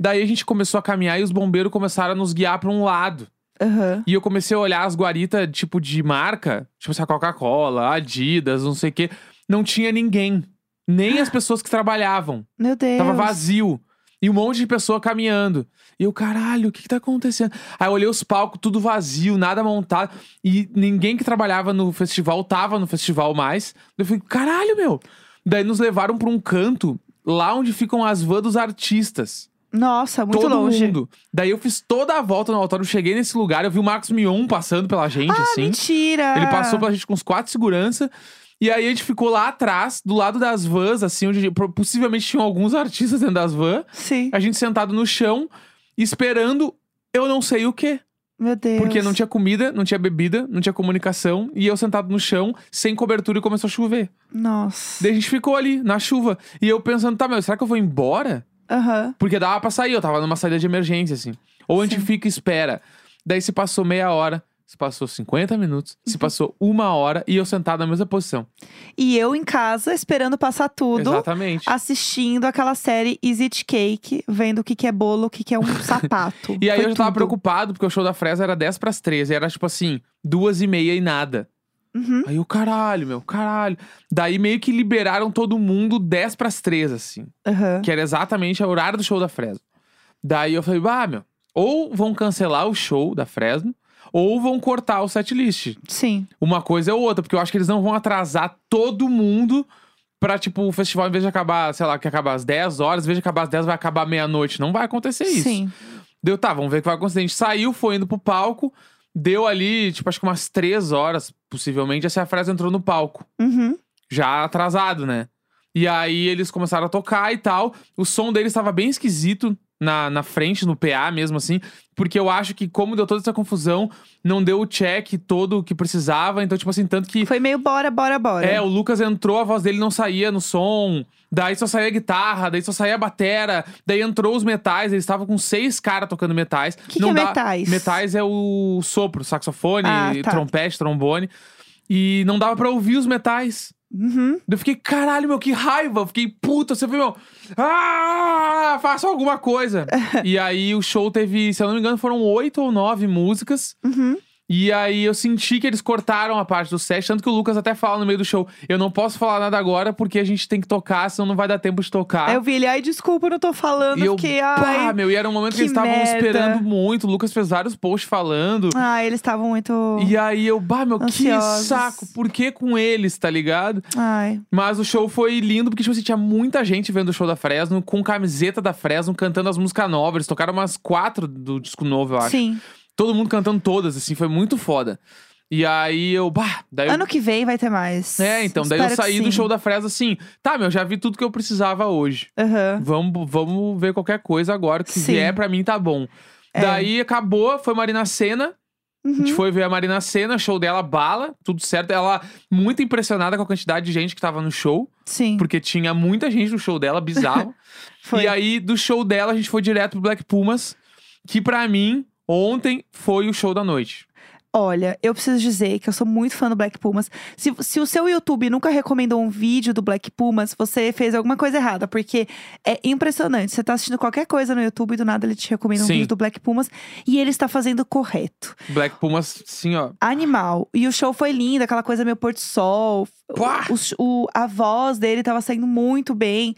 Daí a gente começou a caminhar e os bombeiros começaram a nos guiar pra um lado. Aham. E eu comecei a olhar as guaritas, tipo, de marca, tipo essa Coca-Cola, Adidas, não sei o quê. Não tinha ninguém. Nem as pessoas que trabalhavam. Meu Deus. Tava vazio. E um monte de pessoa caminhando. E eu, caralho, o que que tá acontecendo? Aí eu olhei os palcos, tudo vazio, nada montado. E ninguém que trabalhava no festival tava no festival mais. Eu falei, caralho, meu. Daí nos levaram pra um canto, lá onde ficam as vans dos artistas Nossa, muito todo longe. mundo. Daí eu fiz toda a volta no autódromo, cheguei nesse lugar, eu vi o Marcos Mion passando pela gente, Ah, assim. mentira! Ele passou pela gente com uns quatro segurança. E aí a gente ficou lá atrás, do lado das vans, assim, onde possivelmente tinham alguns artistas dentro das vans. Sim. A gente sentado no chão, esperando eu não sei o quê. Meu Deus. Porque não tinha comida, não tinha bebida, não tinha comunicação. E eu sentado no chão, sem cobertura, e começou a chover. Nossa. Daí a gente ficou ali, na chuva. E eu pensando, tá, meu, será que eu vou embora? Aham. Porque dava pra sair, eu tava numa saída de emergência, assim. Ou a gente Sim. fica e espera. Daí se passou meia hora, se passou 50 minutos, se passou uma hora e eu sentado na mesma posição. E eu em casa, esperando passar tudo. Exatamente. Assistindo aquela série Is It Cake, vendo o que, que é bolo, o que, que é um sapato. E aí Foi eu já tava tudo. preocupado, porque o show da Fresa era 10 pras 13. E era tipo assim, duas e meia e nada. Uhum. Aí o caralho, meu, caralho. Daí meio que liberaram todo mundo 10 pras 3, assim. Aham. Que era exatamente o horário do show da Fresno. Daí eu falei, ah, meu, ou vão cancelar o show da Fresno, ou vão cortar o setlist. Sim. Uma coisa ou outra, porque eu acho que eles não vão atrasar todo mundo pra, tipo, o festival, em vez de acabar, sei lá, que acabar às 10 horas, em vez de acabar às 10, vai acabar meia-noite. Não vai acontecer isso. Sim. Deu, tá, vamos ver o que vai acontecer. A gente saiu, foi indo pro palco, deu ali, tipo, acho que umas 3 horas, possivelmente, essa frase entrou no palco. Uhum. Já atrasado, né? E aí eles começaram a tocar e tal. O som deles estava bem esquisito na, na frente, no PA mesmo, assim. Porque eu acho que, como deu toda essa confusão, não deu o check todo que precisava. Então, tipo assim, tanto que. Foi meio bora, bora, bora. É, o Lucas entrou, a voz dele não saía no som. Daí só saía a guitarra, daí só saía a batera. Daí entrou os metais, eles estavam com seis caras tocando metais. Que que não é dá... metais? Metais é o sopro, saxofone, Ah, tá. trompete, trombone. E não dava pra ouvir os metais. Uhum. Eu fiquei, caralho, meu, que raiva. Eu fiquei, puta, você foi, meu. Ah, faça alguma coisa. e aí o show teve, se eu não me engano, foram oito ou nove músicas. Uhum. E aí eu senti que eles cortaram a parte do set, tanto que o Lucas até fala no meio do show: eu não posso falar nada agora porque a gente tem que tocar, senão não vai dar tempo de tocar. Eu vi ele, ai, desculpa, eu não tô falando. e eu, fiquei, pá, ai. meu, e era um momento que, que eles estavam esperando muito. O Lucas fez vários posts falando. Ai, eles estavam muito. E aí eu, bah, meu, Ansiosos. que saco, por que com eles, tá ligado? Ai. Mas o show foi lindo, porque, tipo assim, tinha muita gente vendo o show da Fresno, com camiseta da Fresno, cantando as músicas novas. Eles tocaram umas quatro do disco novo, eu acho. Sim. Todo mundo cantando todas, assim, foi muito foda. E aí eu, bah, daí eu... Ano que vem vai ter mais. É, então, daí eu Espero que saí do sim. show da Fresno assim, tá, meu, já vi tudo que eu precisava hoje. Aham. Vamos, vamos ver qualquer coisa agora, o que Sim. vier pra mim tá bom. É. Daí acabou, foi Marina Senna. A Uhum. gente foi ver a Marina Senna, show dela bala, tudo certo. Ela muito impressionada com a quantidade de gente que tava no show, Sim. porque tinha muita gente no show dela, bizarro. Foi. E aí, do show dela, a gente foi direto pro Black Pumas, que pra mim, ontem foi o show da noite. Olha, eu preciso dizer que eu sou muito fã do Black Pumas. Se, se o seu YouTube nunca recomendou um vídeo do Black Pumas, você fez alguma coisa errada, porque é impressionante. Você tá assistindo qualquer coisa no YouTube e do nada ele te recomenda um Sim. vídeo do Black Pumas e ele está fazendo correto. Black Pumas, sim, ó. Animal. E o show foi lindo, aquela coisa meio pôr do sol. O, o- a voz dele tava saindo muito bem.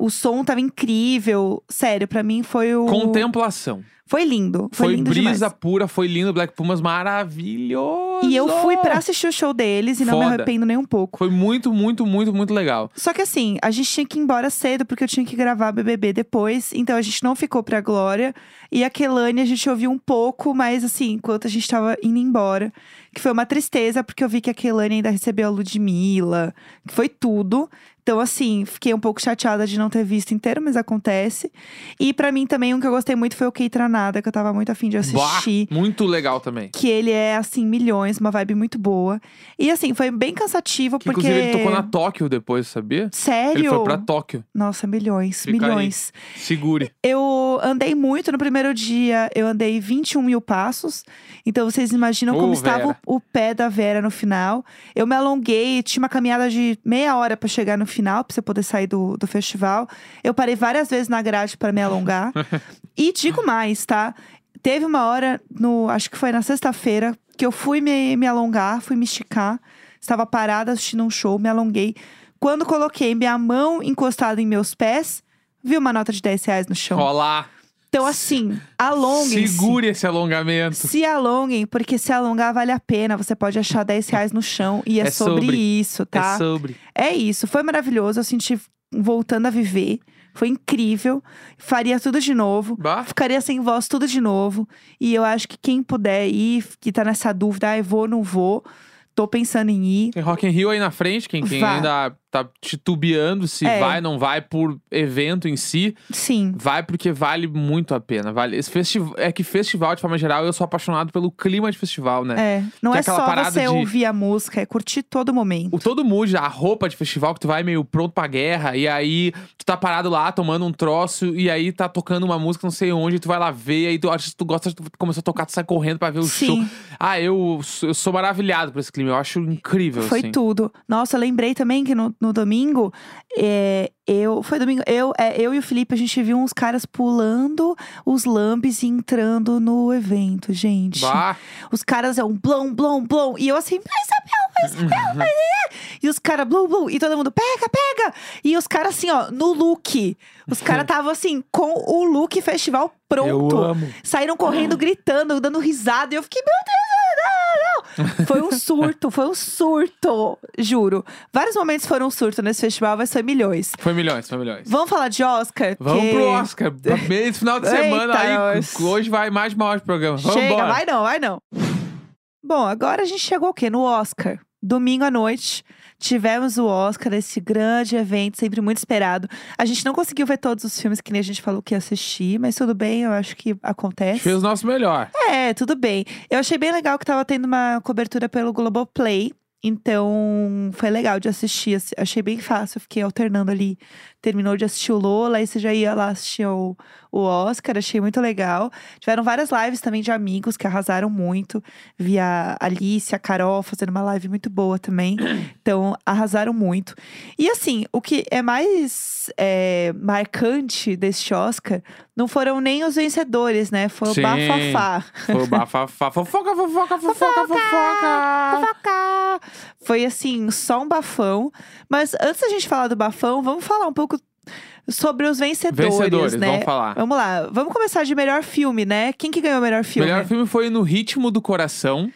O som tava incrível. Sério, pra mim foi o. Contemplação. Foi lindo. Foi, Foi, lindo brisa demais. pura, foi lindo. Black Pumas maravilhoso. E eu fui pra assistir o show deles e não me Foda. arrependo nem um pouco. Foi muito, muito, muito, muito legal. Só que assim, a gente tinha que ir embora cedo, porque eu tinha que gravar BBB depois. Então a gente não ficou pra Glória. E a Kelane a gente ouviu um pouco, mas assim, enquanto a gente tava indo embora. Que foi uma tristeza, porque eu vi que a Kelane ainda recebeu a Ludmilla. Que foi tudo. Então assim, fiquei um pouco chateada de não ter visto inteiro, mas acontece. E pra mim também, um que eu gostei muito foi o Keitranada, que eu tava muito afim de assistir. Bah, muito legal também. Que ele é, assim, milhões, uma vibe muito boa. E assim, foi bem cansativo, Que, porque. Inclusive, ele tocou na Tóquio depois, sabia? Sério? Ele foi pra Tóquio. Nossa, milhões, Fica aí. milhões. Segure. Eu andei muito no primeiro dia, eu andei 21 mil passos. Então vocês imaginam como estava o, o pé da Vera no final. Eu me alonguei, tinha uma caminhada de meia hora pra chegar no final, pra você poder sair do, do festival. Eu parei várias vezes na grade pra me alongar. e digo mais, tá? Teve uma hora, no, acho que foi na sexta-feira, que eu fui me, me alongar, fui me esticar. Estava parada assistindo um show, me alonguei. Quando coloquei minha mão encostada em meus pés, vi uma nota de 10 reais no chão. Rolar. Então, assim, alonguem-se. Segure esse alongamento. Se alonguem, porque se alongar vale a pena. Você pode achar 10 reais no chão. E é, É sobre, sobre. isso, tá? É sobre. É isso. Foi maravilhoso. Eu senti voltando a viver. Foi incrível. Faria tudo de novo. Bah. Ficaria sem voz tudo de novo. E eu acho que quem puder ir, que tá nessa dúvida, ah, eu vou ou não vou, tô pensando em ir. Tem Rock in Rio aí na frente, quem, quem ainda tá titubeando se É. vai, não vai por evento em si, Sim. vai porque vale muito a pena. Vale. Esse festival, é que festival, de forma geral, eu sou apaixonado pelo clima de festival, né? É. Não Que é é só parada você de- ouvir a música, é curtir todo momento. O todo mood, a roupa de festival que tu vai meio pronto pra guerra, e aí tu tá parado lá tomando um troço, e aí tá tocando uma música não sei onde, tu vai lá ver, e aí tu acha que tu gosta, tu começou a tocar, tu sai correndo pra ver o show. Sim. Ah, eu, sou- eu sou maravilhado por esse clima, eu acho incrível, Foi assim. tudo. Nossa, eu lembrei também que no, no domingo, é, eu. Foi domingo, eu, é, eu e o Felipe, a gente viu uns caras pulando os lambes e entrando no evento, gente. Bah, Os caras é um blom, blom, blom. E eu assim, vai Isabel, vai Isabel, vai é. E os caras blum, blum. E todo mundo, pega, pega. E os caras assim, ó, no look. Os caras estavam assim, com o look festival pronto. eu amo. Saíram correndo, gritando, dando risada. E eu fiquei, meu Deus. Foi um surto, foi um surto, juro. Vários momentos foram um surto nesse festival, mas foi milhões. Foi milhões, foi milhões. Vamos falar de Oscar? Vamos Que- pro Oscar. Esse final de Eita, semana aí. nós. Hoje vai mais hora de programa. Vamos Chega, embora. vai não, vai não. Bom, agora a gente chegou o quê? No Oscar. Domingo à noite, tivemos o Oscar, esse grande evento, sempre muito esperado. A gente não conseguiu ver todos os filmes que nem a gente falou que ia assistir, mas tudo bem, eu acho que acontece. fez o nosso melhor. É, tudo bem. Eu achei bem legal que tava tendo uma cobertura pelo Globoplay. Então, foi legal de assistir. assi- Achei bem fácil. Fiquei alternando ali. Terminou de assistir o Lola, aí você já ia lá assistir o, o Oscar. Achei muito legal. Tiveram várias lives também de amigos que arrasaram muito. Vi a Alice, a Carol fazendo uma live muito boa também. Então, arrasaram muito. E assim, o que é mais é, marcante deste Oscar não foram nem os vencedores, né? Foi Sim. o bafafá. Foi o bafafá. Fofoca, fofoca, fofoca, fofoca. Fofoca! Foi assim, só um bafão. Mas antes da gente falar do bafão, vamos falar um pouco sobre os vencedores, Vencedores, né? vamos falar. Vamos lá, vamos começar de melhor filme, né? Quem que ganhou o melhor O filme? melhor filme foi No Ritmo do Coração.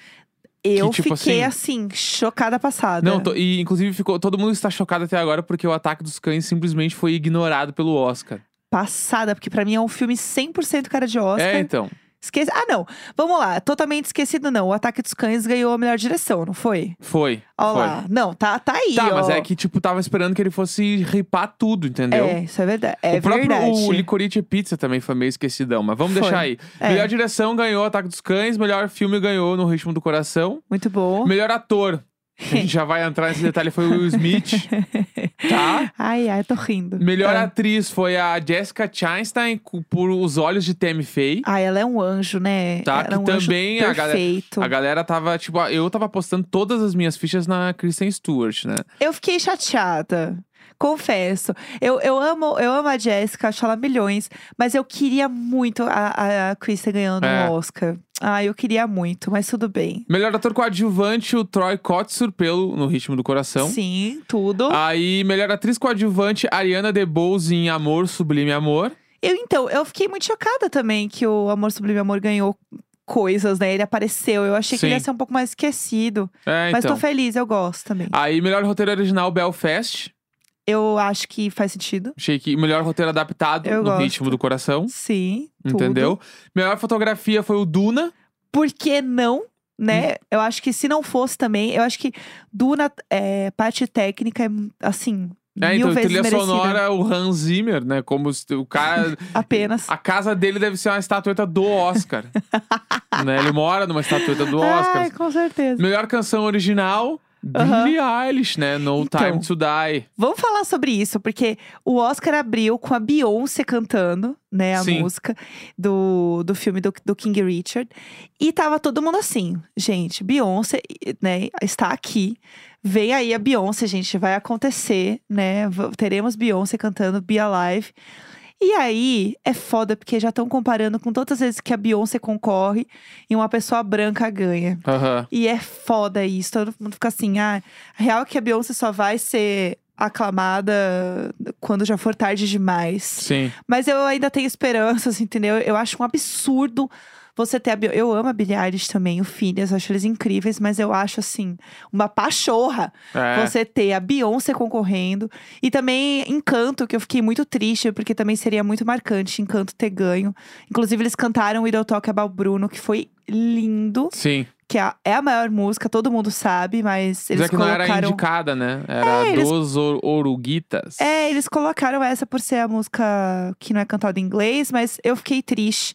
Eu que, tipo fiquei assim, chocada passada. Não, to- e inclusive ficou, todo mundo está chocado até agora porque o Ataque dos Cães simplesmente foi ignorado pelo Oscar. Passada, porque pra mim é um filme 100% cara de Oscar. É, então. Esquece... Ah, não. Vamos lá. Totalmente esquecido, não. O Ataque dos Cães ganhou a melhor direção, não foi? Foi. Olha lá. Não, tá, tá aí, Tá, ó. mas é que, tipo, tava esperando que ele fosse ripar tudo, entendeu? É, isso é verdade. É o próprio verdade. o Licorice Pizza também foi meio esquecidão, mas vamos Foi. deixar aí. É. Melhor direção ganhou Ataque dos Cães, melhor filme ganhou No Ritmo do Coração. Muito bom. Melhor ator, a gente já vai entrar nesse detalhe, foi o Will Smith, tá? Ai, ai, tô rindo. Melhor Ah. atriz foi a Jessica Chastain por Os Olhos de Tammy Faye. Ai, ela é um anjo, né? Tá, ela que é um também a galera-. A galera tava, tipo, eu tava postando todas as minhas fichas na Kristen Stewart, né? Eu fiquei chateada. Confesso. Eu, eu amo eu amo a Jéssica, acho ela milhões. Mas eu queria muito a, a Kristen ganhando É. um Oscar. Ah, eu queria muito, mas tudo bem. Melhor ator coadjuvante, o Troy Kotsur, pelo No Ritmo do Coração. Sim, tudo. Aí, melhor atriz coadjuvante, Ariana DeBose em Amor, Sublime Amor. Eu, então, eu fiquei muito chocada também que o Amor Sublime Amor ganhou coisas, né? Ele apareceu. Eu achei que ele ia Sim. ser um pouco mais esquecido. É, Mas então. tô feliz, eu gosto também. Aí, melhor roteiro original, Belfast. Eu acho que faz sentido. Achei que melhor roteiro adaptado, Eu No gosto. Ritmo do Coração. Sim, tudo. Entendeu? Melhor fotografia foi o Duna. Por que não? Né? Hum. Eu acho que se não fosse também, eu acho que Duna, é, parte técnica, é assim, É, então, trilha merecida. sonora, o Hans Zimmer, né? Como se o cara. Apenas. a casa dele deve ser uma estatueta do Oscar. né? Ele mora numa estatueta do Oscar. Ai, com certeza. Melhor canção original, Billie Eilish, né? No Então. Time to Die. Vamos falar sobre isso, porque o Oscar abriu com a Beyoncé cantando, né, a Sim. música do, do filme do, do King Richard. E tava todo mundo assim, gente, Beyoncé, né, está aqui. Vem aí a Beyoncé, gente, vai acontecer, né? Teremos Beyoncé cantando Be Alive. E aí é foda, porque já estão comparando com todas as vezes que a Beyoncé concorre e uma pessoa branca ganha. Aham. E é foda isso. Todo mundo fica assim, ah, a real é que a Beyoncé só vai ser aclamada quando já for tarde demais. Sim. Mas eu ainda tenho esperanças, entendeu? Eu acho um absurdo você ter a Beyoncé. Eu amo a Billie Eilish também, o Phineas, acho eles incríveis, mas eu acho assim, uma pachorra É. você ter a Beyoncé concorrendo. E também Encanto, que eu fiquei muito triste, porque também seria muito marcante Encanto ter ganho. Inclusive, eles cantaram Don't Talk About Bruno, que foi lindo. Sim. Que é a, é a maior música, todo mundo sabe, mas eles Mas é que não era colocaram. indicada, né? Era É, eles- dos Or- Oruguitas. É, eles colocaram essa por ser a música que não é cantada em inglês, mas eu fiquei triste.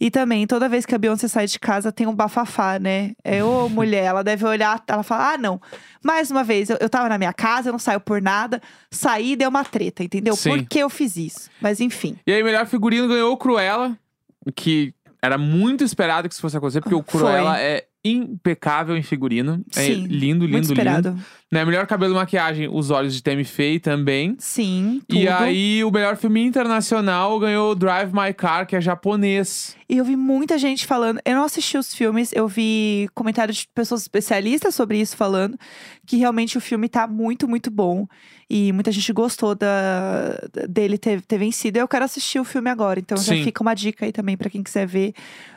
E também, toda vez que a Beyoncé sai de casa, tem um bafafá, né? É, ô mulher, ela deve olhar, ela fala: ah, não. Mais uma vez, eu, eu tava na minha casa, eu não saio por nada, saí e deu uma treta, entendeu? Sim. Por que eu fiz isso? Mas enfim. E aí, melhor figurino ganhou o Cruella, que era muito esperado que isso fosse acontecer, porque o. Cruella é impecável em figurino. É Sim, lindo, lindo, esperado. lindo. Né? Melhor cabelo e maquiagem, Os Olhos de Tammy Faye também. Sim, tudo. E aí, o melhor filme internacional ganhou Drive My Car, que é japonês. E eu vi muita gente falando. Eu não assisti os filmes, eu vi comentários de pessoas especialistas sobre isso falando que realmente o filme tá muito, muito bom. E muita gente gostou da, dele ter, ter vencido. Eu quero assistir o filme agora, então já Sim. fica uma dica aí também pra quem quiser ver.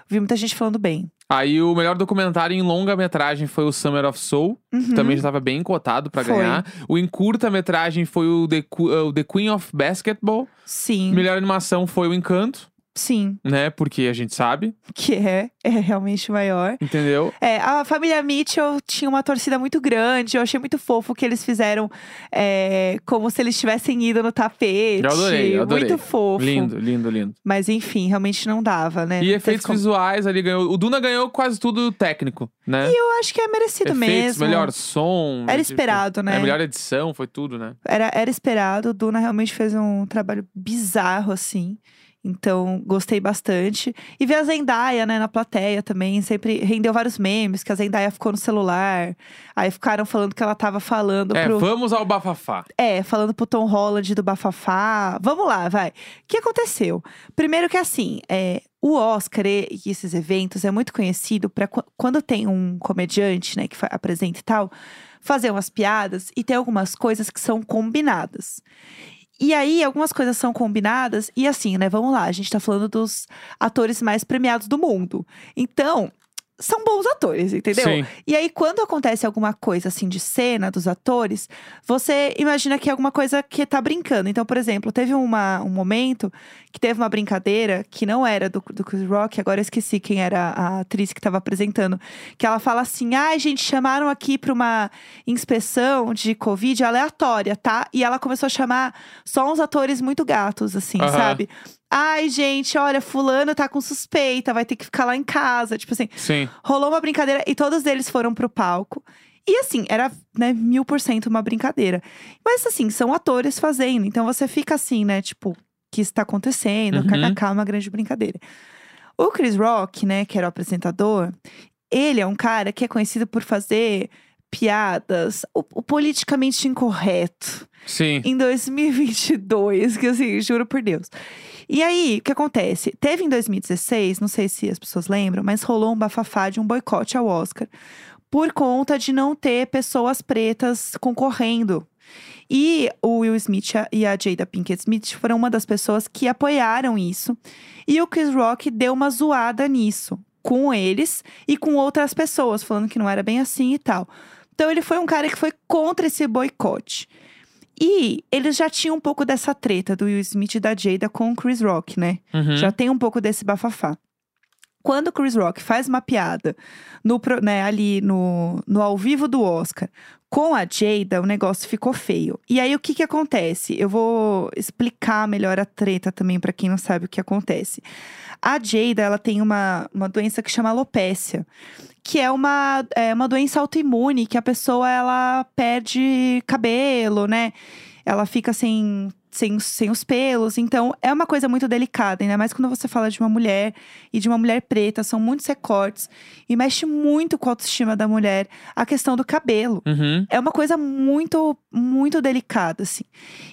Vi muita gente falando bem. Aí, o melhor documentário em longa-metragem foi o Summer of Soul, que Uhum. também já estava bem cotado pra Foi. ganhar. O em curta-metragem foi o The, uh, o The Queen of Basketball. Sim, Melhor animação foi o Encanto, sim. né? Porque a gente sabe, Que é, é realmente maior. entendeu? É, a família Mitchell tinha uma torcida muito grande. Eu achei muito fofo que eles fizeram é, como se eles tivessem ido no tapete. Eu adorei, eu adorei. Muito fofo. Lindo, lindo, lindo. Mas enfim, realmente não dava, né? E Não efeitos como- visuais ali ganhou. O Duna ganhou quase tudo técnico, né? E eu acho que é merecido efeitos, mesmo. melhor som. Era tipo, esperado, né? É, melhor edição, foi tudo, né? Era, era esperado. O Duna realmente fez um trabalho bizarro, assim. Então, gostei bastante. E ver a Zendaya, né, na plateia também. Sempre rendeu vários memes, que a Zendaya ficou no celular. Aí ficaram falando que ela tava falando É, pro. vamos ao bafafá. É, falando pro Tom Holland do Bafafá. Vamos lá, vai. O que aconteceu? Primeiro que assim, é, o Oscar e, esses eventos é muito conhecido para quando tem um comediante, né, que apresenta e tal, fazer umas piadas e tem algumas coisas que são combinadas. E aí, algumas coisas são combinadas, e assim, né? Vamos lá, a gente tá falando dos atores mais premiados do mundo. Então, são bons atores, entendeu? Sim. E aí, quando acontece alguma coisa assim de cena dos atores, você imagina que é alguma coisa que tá brincando. Então, por exemplo, teve uma, um momento que teve uma brincadeira que não era do, do Chris Rock, agora eu esqueci quem era a atriz que tava apresentando. Que ela fala assim: ai, gente, chamaram aqui pra uma inspeção de Covid aleatória, tá? E ela começou a chamar só uns atores muito gatos, assim, sabe? Ai, gente, olha, fulano tá com suspeita, vai ter que ficar lá em casa. Tipo assim, Sim. rolou uma brincadeira e todos eles foram pro palco. E assim, era né, mil por cento uma brincadeira. Mas assim, são atores fazendo. Então você fica assim, né? Tipo, o que está acontecendo? Uhum. KKK, uma grande brincadeira. O Chris Rock, né, que era o apresentador, ele é um cara que é conhecido por fazer piadas, o, o politicamente incorreto Sim. em 2022, que assim, juro por Deus. E aí, o que acontece? Teve em 2016, não sei se as pessoas lembram, mas rolou um bafafá de um boicote ao Oscar por conta de não ter pessoas pretas concorrendo. E o Will Smith e a Jada Pinkett Smith foram uma das pessoas que apoiaram isso. E o Chris Rock deu uma zoada nisso, com eles e com outras pessoas, falando que não era bem assim e tal. Então ele foi um cara que foi contra esse boicote. E eles já tinham um pouco dessa treta do Will Smith e da Jada com o Chris Rock, né? Uhum. Já tem um pouco desse bafafá. Quando o Chris Rock faz uma piada no, né, ali no, no ao vivo do Oscar com a Jada, o negócio ficou feio. E aí o que que acontece? Eu vou explicar melhor a treta também pra quem não sabe o que acontece. A Jada, ela tem uma, uma doença que chama alopécia, que é uma, é uma doença autoimune que a pessoa ela perde cabelo, né? Ela fica sem, sem, sem os pelos. Então, é uma coisa muito delicada, ainda mais quando você fala de uma mulher e de uma mulher preta. São muitos recortes e mexe muito com a autoestima da mulher a questão do cabelo. Uhum. É uma coisa muito, muito delicada, assim.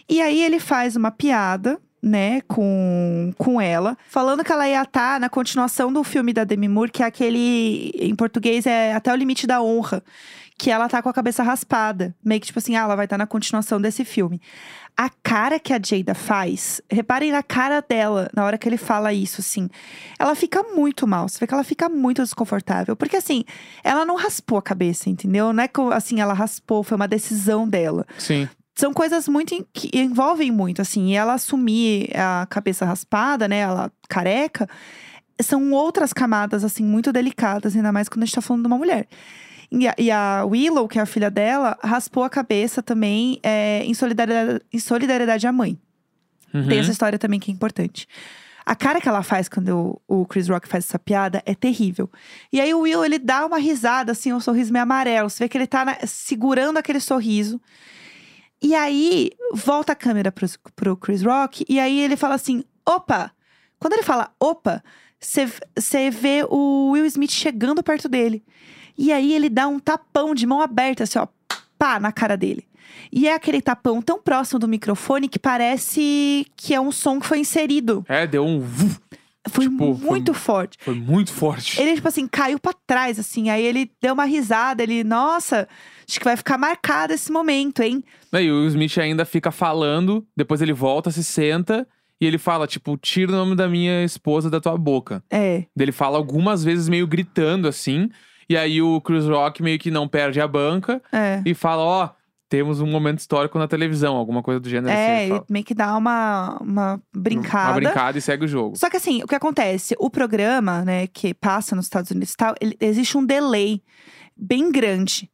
E aí ele faz uma piada, né, com, com ela, falando que ela ia estar na continuação do filme da Demi Moore, que é aquele, em português, é Até o Limite da Honra. Que ela tá com a cabeça raspada. Meio que tipo assim, ah, ela vai estar na continuação desse filme. A cara que a Jada faz, reparem na cara dela na hora que ele fala isso, assim. Ela fica muito mal. Você vê que ela fica muito desconfortável. Porque, assim, ela não raspou a cabeça, entendeu? Não é que, assim, ela raspou, foi uma decisão dela. Sim. São coisas muito em- que envolvem muito, assim. E ela assumir a cabeça raspada, né? Ela careca. são outras camadas, assim, muito delicadas, ainda mais quando a gente tá falando de uma mulher. E a, e a Willow, que é a filha dela, raspou a cabeça também é, em, solidariedade, em solidariedade à mãe. Uhum. Tem essa história também que é importante. A cara que ela faz quando o, o Chris Rock faz essa piada é terrível. E aí o Will, ele dá uma risada, assim, um sorriso meio amarelo. Você vê que ele tá na- segurando aquele sorriso. E aí, volta a câmera pro, pro Chris Rock. E aí ele fala assim, opa! Quando ele fala opa, você vê o Will Smith chegando perto dele. E aí ele dá um tapão de mão aberta, assim, ó, pá, na cara dele. E é aquele tapão tão próximo do microfone que parece que é um som que foi inserido. É, deu um. Foi Tipo, foi- muito forte. Foi muito forte. Ele, tipo assim, caiu pra trás, assim. Aí ele deu uma risada. Ele, nossa, acho que vai ficar marcado esse momento, hein? E o Smith ainda fica falando, depois ele volta, se senta e ele fala, tipo, tira o nome da minha esposa da tua boca. É. Ele fala algumas vezes meio gritando assim. E aí o Chris Rock meio que não perde a banca É. e fala: Ó, temos um momento histórico na televisão, alguma coisa do gênero assim. É, ele ele meio que dá uma, uma brincada. Uma brincada e segue o jogo. Só que assim, o que acontece? O programa, né, que passa nos Estados Unidos e tal, ele- existe um delay bem grande.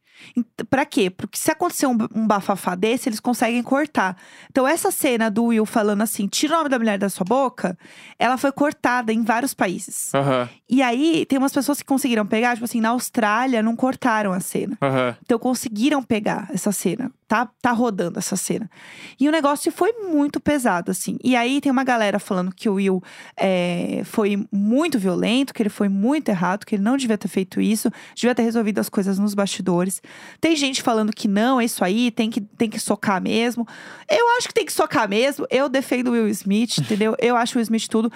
Pra quê? Porque se acontecer um, um bafafá desse, eles conseguem cortar. Então, essa cena do Will falando assim, tira o nome da mulher da sua boca, ela foi cortada em vários países. Aham, E aí, tem umas pessoas que conseguiram pegar, tipo assim, na Austrália não cortaram a cena. aham. Então conseguiram pegar essa cena. Tá, tá rodando essa cena. E o negócio foi muito pesado, assim. E aí tem uma galera falando que o Will é, foi muito violento, que ele foi muito errado, que ele não devia ter feito isso, devia ter resolvido as coisas nos bastidores. Tem gente falando que não, é isso aí, tem que, tem que socar mesmo. Eu acho que tem que socar mesmo. Eu defendo o Will Smith, entendeu? Eu acho o Will Smith tudo.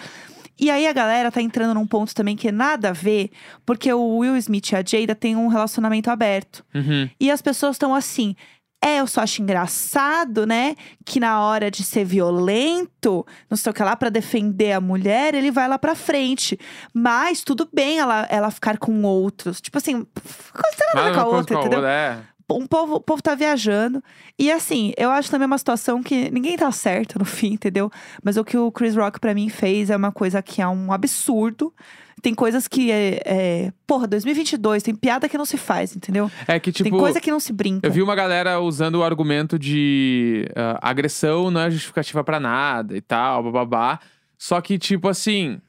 E aí a galera tá entrando num ponto também que é nada a ver, porque o Will Smith e a Jada têm um relacionamento aberto. Uhum. E as pessoas estão assim. É, eu só acho engraçado, né? Que na hora de ser violento, não sei o que lá, pra defender a mulher, ele vai lá pra frente. Mas tudo bem ela, ela ficar com outros. Tipo assim, coisa tem nada com a outra, entendeu? é. Um povo, o povo tá viajando. E assim, eu acho também uma situação que ninguém tá certo no fim, entendeu? Mas o que o Chris Rock pra mim fez é uma coisa que é um absurdo. Tem coisas que é, é. Porra, 2022, tem piada que não se faz, entendeu? É que, tipo. tem coisa que não se brinca. Eu vi uma galera usando o argumento de ah, agressão não é justificativa pra nada e tal, bababá. Só que, tipo assim,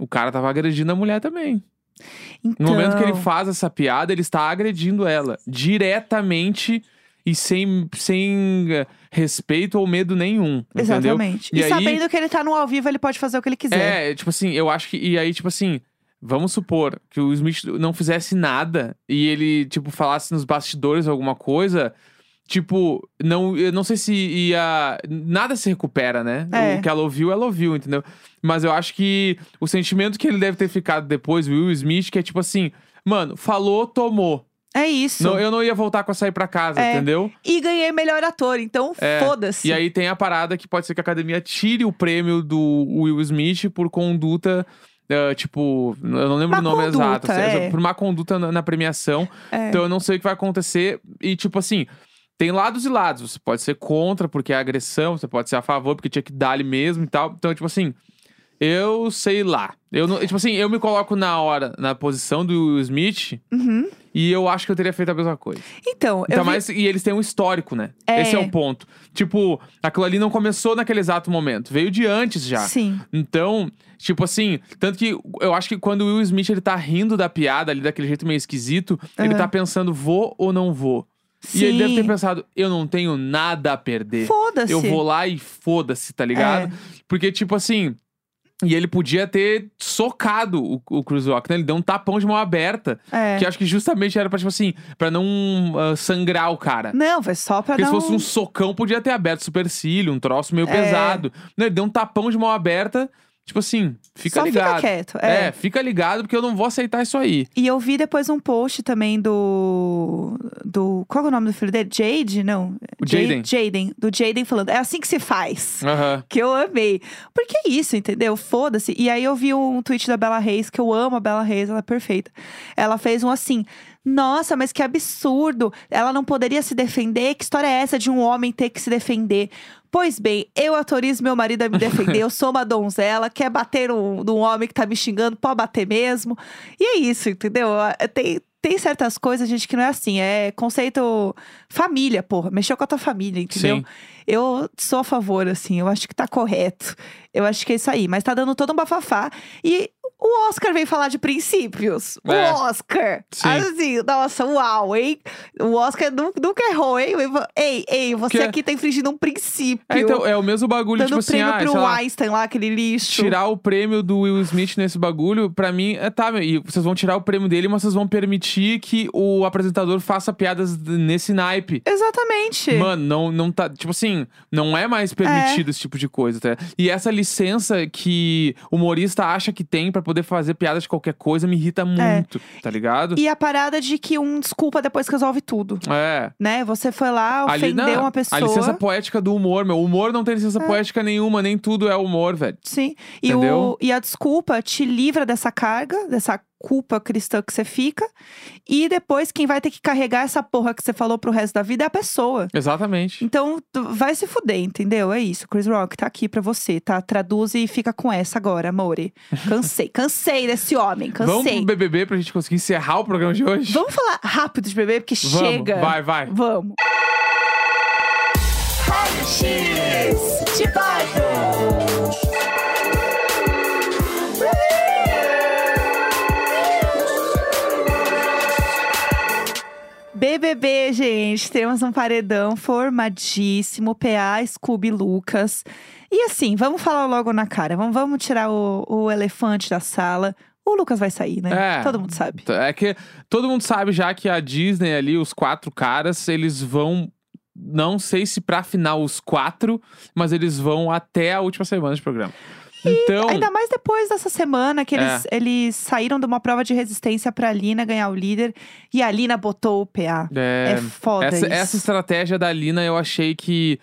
o cara tava agredindo a mulher também. Então, No momento que ele faz essa piada, ele está agredindo ela diretamente e sem, sem eh, respeito ou medo nenhum. Entendeu? Exatamente. E, E aí- sabendo que ele tá no ao vivo, ele pode fazer o que ele quiser. É, tipo assim, eu acho que. E aí, tipo assim, vamos supor que o Smith não fizesse nada e ele, tipo, falasse nos bastidores alguma coisa. Tipo, não, eu não sei se ia. Nada se recupera, né? É. O que ela ouviu, ela ouviu, entendeu? Mas eu acho que o sentimento que ele deve ter ficado depois, o Will Smith, que é tipo assim, mano, falou, tomou. É isso. Não, eu não ia voltar com a sair pra casa, É. entendeu? E ganhei melhor ator, então É. foda-se. E aí tem a parada que pode ser que a academia tire o prêmio do Will Smith por conduta. eh, tipo, eu não lembro Má o nome conduta, exato. é. Por má conduta na, na premiação. É. Então eu não sei o que vai acontecer. E, tipo assim, tem lados e lados. Você pode ser contra porque é agressão, você pode ser a favor porque tinha que dar ali mesmo e tal. Então, tipo assim, eu sei lá. Eu não, tipo assim, eu me coloco na hora, na posição do Will Smith, Uhum. e eu acho que eu teria feito a mesma coisa. Então, eu Então, vi- e eles têm um histórico, né? É. Esse é o ponto. Tipo, aquilo ali não começou naquele exato momento, veio de antes já. Sim. Então, tipo assim, tanto que eu acho que quando o Will Smith ele tá rindo da piada ali daquele jeito meio esquisito, ele Aham. tá pensando, vou ou não vou? E ele deve ter Sim. pensado, eu não tenho nada a perder. Foda-se. Eu vou lá e foda-se, tá ligado? É. Porque, tipo assim. E ele podia ter socado o, o Chris Rock, né? Ele deu um tapão de mão aberta. É. Que acho que justamente era pra, tipo assim, pra não ah, sangrar o cara. Não, foi só pra Porque se fosse um... um socão, podia ter aberto supercílio, um troço meio É. pesado. Não, ele deu um tapão de mão aberta. Tipo assim, fica Só ligado. fica quieto. É. É, fica ligado, porque eu não vou aceitar isso aí. E eu vi depois um post também do. do qual é o nome do filho dele? Jade? Não. O Ja- Jaden. Jaden. Do Jaden falando. É assim que se faz. Que eu amei. Porque é isso, entendeu? Foda-se. E aí eu vi um tweet da Bella Reis, que eu amo a Bella Reis, ela é perfeita. Ela fez um assim. Nossa, mas que absurdo! Ela não poderia se defender? Que história é essa de um homem ter que se defender? Pois bem, eu autorizo meu marido a me defender. eu sou uma donzela, quer bater num, num homem que tá me xingando, pode bater mesmo. E é isso, entendeu? Tem, tem certas coisas, gente, que não é assim. É conceito família, porra. Mexeu com a tua família, entendeu? Sim. Eu sou a favor, assim. Eu acho que tá correto. Eu acho que é isso aí. Mas tá dando todo um bafafá. E o Oscar veio falar de princípios. É. O Oscar. Sim. Assim, nossa, uau, hein? O Oscar nu- nunca errou, hein? Ei, ei, você Que- aqui tá infringindo um princípio. É, então, é o mesmo bagulho, Dando tipo assim, prêmio ah, pro lá, Einstein lá, aquele lixo. tirar o prêmio do Will Smith nesse bagulho, pra mim, é tá, meu, e vocês vão tirar o prêmio dele, mas vocês vão permitir que o apresentador faça piadas nesse naipe. Exatamente. Mano, não, não tá. Tipo assim, não é mais permitido esse tipo de coisa, tá? E essa licença que o humorista acha que tem pra poder fazer piada de qualquer coisa me irrita muito, tá ligado? E a parada de que um desculpa depois resolve tudo. É. Né? Você foi lá, Ali, ofendeu não, uma pessoa. A licença poética do humor, meu. O humor não tem licença poética nenhuma, nem tudo é humor, velho. Sim. E, Entendeu? o, e a desculpa te livra dessa carga, dessa culpa cristã que você fica. E depois, quem vai ter que carregar essa porra que você falou pro resto da vida é a pessoa. Exatamente. Então, vai se fuder, entendeu? É isso. Chris Rock tá aqui pra você, tá? Traduz e fica com essa agora, amore. Cansei, cansei desse homem, Vamos cansei. pro BBB pra gente conseguir encerrar o programa de hoje? Vamos falar rápido de bebê, porque Vamos, chega. Vai, vai. Vamos. X de BBB, gente, temos um paredão formadíssimo, PA, Scooby, Lucas. E assim, vamos falar logo na cara, vamos, vamos tirar o, o elefante da sala. O Lucas vai sair, né? É. Todo mundo sabe. É que todo mundo sabe já que a Disney ali, os quatro caras, eles vão. Não sei se pra final os quatro, mas eles vão até a última semana de programa. Então. Ainda mais depois dessa semana que eles, eles saíram de uma prova de resistência pra Lina ganhar o líder e a Lina botou o PA. é, É, foda essa, isso. essa estratégia da Lina eu achei que.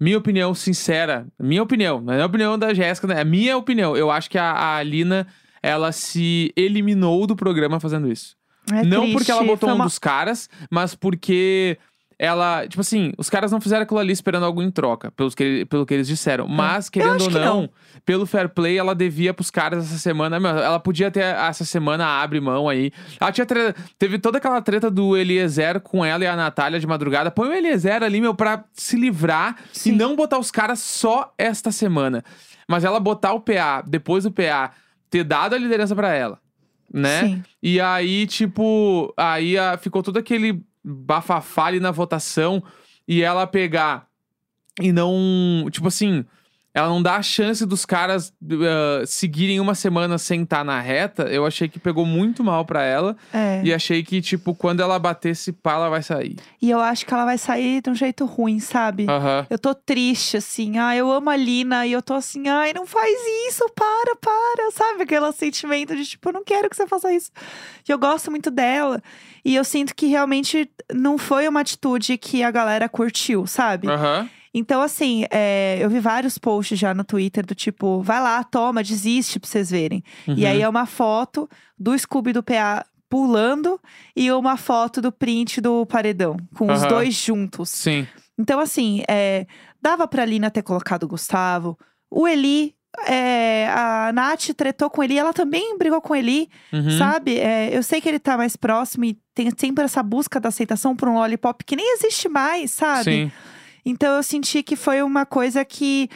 Minha opinião sincera, minha opinião, não é a opinião da Jéssica, né? é minha opinião. Eu acho que a, a Lina, ela se eliminou do programa fazendo isso. É não triste, porque ela botou um dos caras, mas porque ela. Tipo assim, os caras não fizeram aquilo ali esperando algo em troca, pelos que, pelo que eles disseram. Mas, querendo ou que não, não. pelo fair play, ela devia pros caras essa semana. meu, ela podia ter essa semana abre mão aí. Ela tinha tre- teve toda aquela treta do Eliezer com ela e a Natália de madrugada. Põe o Eliezer ali, meu, pra se livrar Sim. e não botar os caras só esta semana. Mas ela botar o PA, depois do PA, ter dado a liderança pra ela. Né? Sim. E aí, tipo, aí ah, ficou todo aquele bafafá ali na votação e ela pegar e não. Tipo assim, ela não dá a chance dos caras ah, seguirem uma semana sem estar na reta. Eu achei que pegou muito mal pra ela. É. E achei que, tipo, quando ela bater esse pá, ela vai sair. E eu acho que ela vai sair de um jeito ruim, sabe? Eu tô triste, assim. Ah, eu amo a Lina. E eu tô assim, ai, não faz isso, para, para. Sabe? Aquele sentimento de, tipo, eu não quero que você faça isso. E eu gosto muito dela. E eu sinto que realmente não foi uma atitude que a galera curtiu, sabe? Aham. Então, assim, é, eu vi vários posts já no Twitter do tipo, vai lá, toma, desiste pra vocês verem. E Uhum. aí é uma foto do Scooby do PA pulando e uma foto do print do paredão, com os Aham. dois juntos. Sim. Então, assim, é, dava pra Lina ter colocado o Gustavo. O Eli, é, a Nath tretou com ele, ela também brigou com ele, Uhum. sabe? É, eu sei que ele tá mais próximo e tem sempre essa busca da aceitação por um lollipop que nem existe mais, sabe? Sim. Então eu senti que foi uma coisa que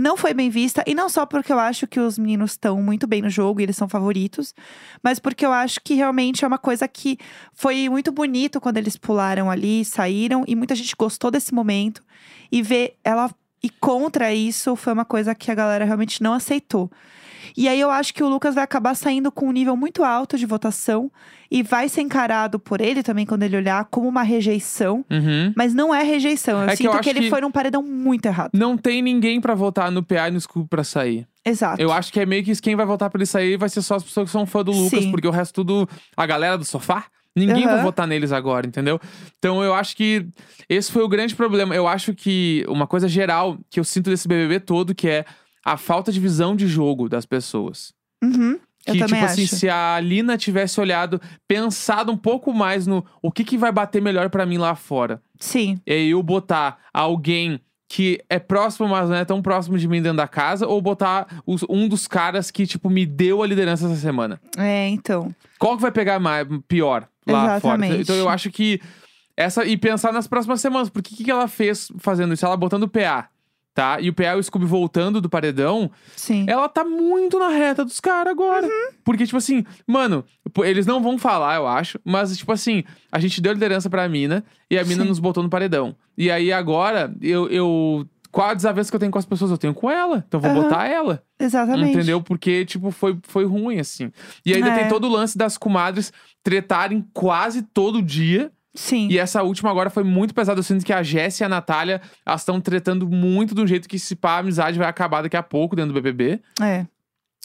não foi bem vista. E não só porque eu acho que os meninos estão muito bem no jogo e eles são favoritos, mas porque eu acho que realmente é uma coisa que foi muito bonito quando eles pularam ali, saíram, e muita gente gostou desse momento. E ver ela e contra isso foi uma coisa que a galera realmente não aceitou. E aí eu acho que o Lucas vai acabar saindo com um nível muito alto de votação e vai ser encarado por ele também quando ele olhar como uma rejeição. Uhum. Mas não é rejeição. Eu É que eu sinto que, ele que- foi num paredão muito errado. Não tem ninguém pra votar no PA e no Scooby pra sair. Exato. Eu acho que é meio que quem vai votar pra ele sair vai ser só as pessoas que são fã do Lucas, Sim. porque o resto tudo, a galera do sofá, ninguém Aham. vai votar neles agora, entendeu? Então eu acho que esse foi o grande problema. Eu acho que uma coisa geral que eu sinto desse BBB todo, que é a falta de visão de jogo das pessoas. Uhum, eu Que, também tipo acho. assim, se a Lina tivesse olhado, pensado um pouco mais no o que, que vai bater melhor pra mim lá fora. Sim, E eu botar alguém que é próximo, mas não é tão próximo de mim dentro da casa, ou botar os- um dos caras que, tipo, me deu a liderança essa semana? É, então. Qual que vai pegar mais, pior lá fora? Exatamente. Então eu acho que essa. E pensar nas próximas semanas, porque o que, que ela fez fazendo isso? Ela botando o PA, tá? E o PA e o Scooby voltando do paredão, Sim. ela tá muito na reta dos caras agora. Uhum. Porque, tipo assim, mano, eles não vão falar, eu acho, mas, tipo assim, a gente deu liderança pra mina e a mina Sim. nos botou no paredão. E aí agora, eu. eu qual a desavença que eu tenho com as pessoas? Eu tenho com ela. Então eu vou Aham. botar ela. Exatamente. Entendeu? Porque, tipo, foi, foi ruim, assim. E ainda É. tem todo o lance das comadres tretarem quase todo dia. Sim. E essa última agora foi muito pesada. Eu sinto que a Jéssica e a Natália, elas estão tretando muito um jeito que, se pá, a amizade vai acabar daqui a pouco dentro do BBB. É.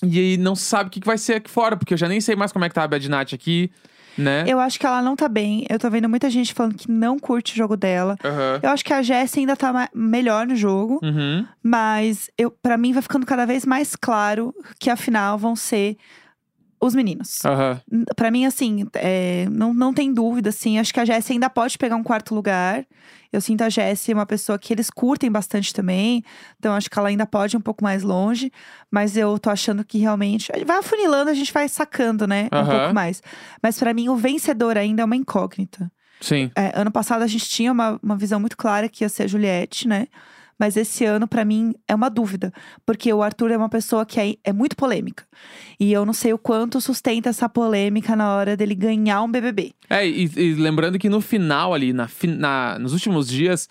E aí não se sabe o que, que vai ser aqui fora, porque eu já nem sei mais como é que tá a Bad Nat aqui, né? Eu acho que ela não tá bem. Eu tô vendo muita gente falando que não curte o jogo dela. Aham. Eu acho que a Jessie ainda tá melhor no jogo. Uhum. Mas eu, para mim vai ficando cada vez mais claro que afinal vão ser os meninos. Aham. N- Pra mim, assim, é, não, não tem dúvida, assim. Acho que a Jessie ainda pode pegar um quarto lugar. Eu sinto a Jessie uma pessoa que eles curtem bastante também. Então, acho que ela ainda pode ir um pouco mais longe. Mas eu tô achando que realmente. Vai afunilando, a gente vai sacando, né? Um pouco mais. Mas pra mim, o vencedor ainda é uma incógnita. Sim. É, ano passado a gente tinha uma, uma visão muito clara que ia ser a Juliette, né? Mas esse ano, pra mim, é uma dúvida. Porque o Arthur é uma pessoa que é, é muito polêmica. E eu não sei o quanto sustenta essa polêmica na hora dele ganhar um BBB. É, e, e lembrando que no final ali, na, na- nos últimos dias,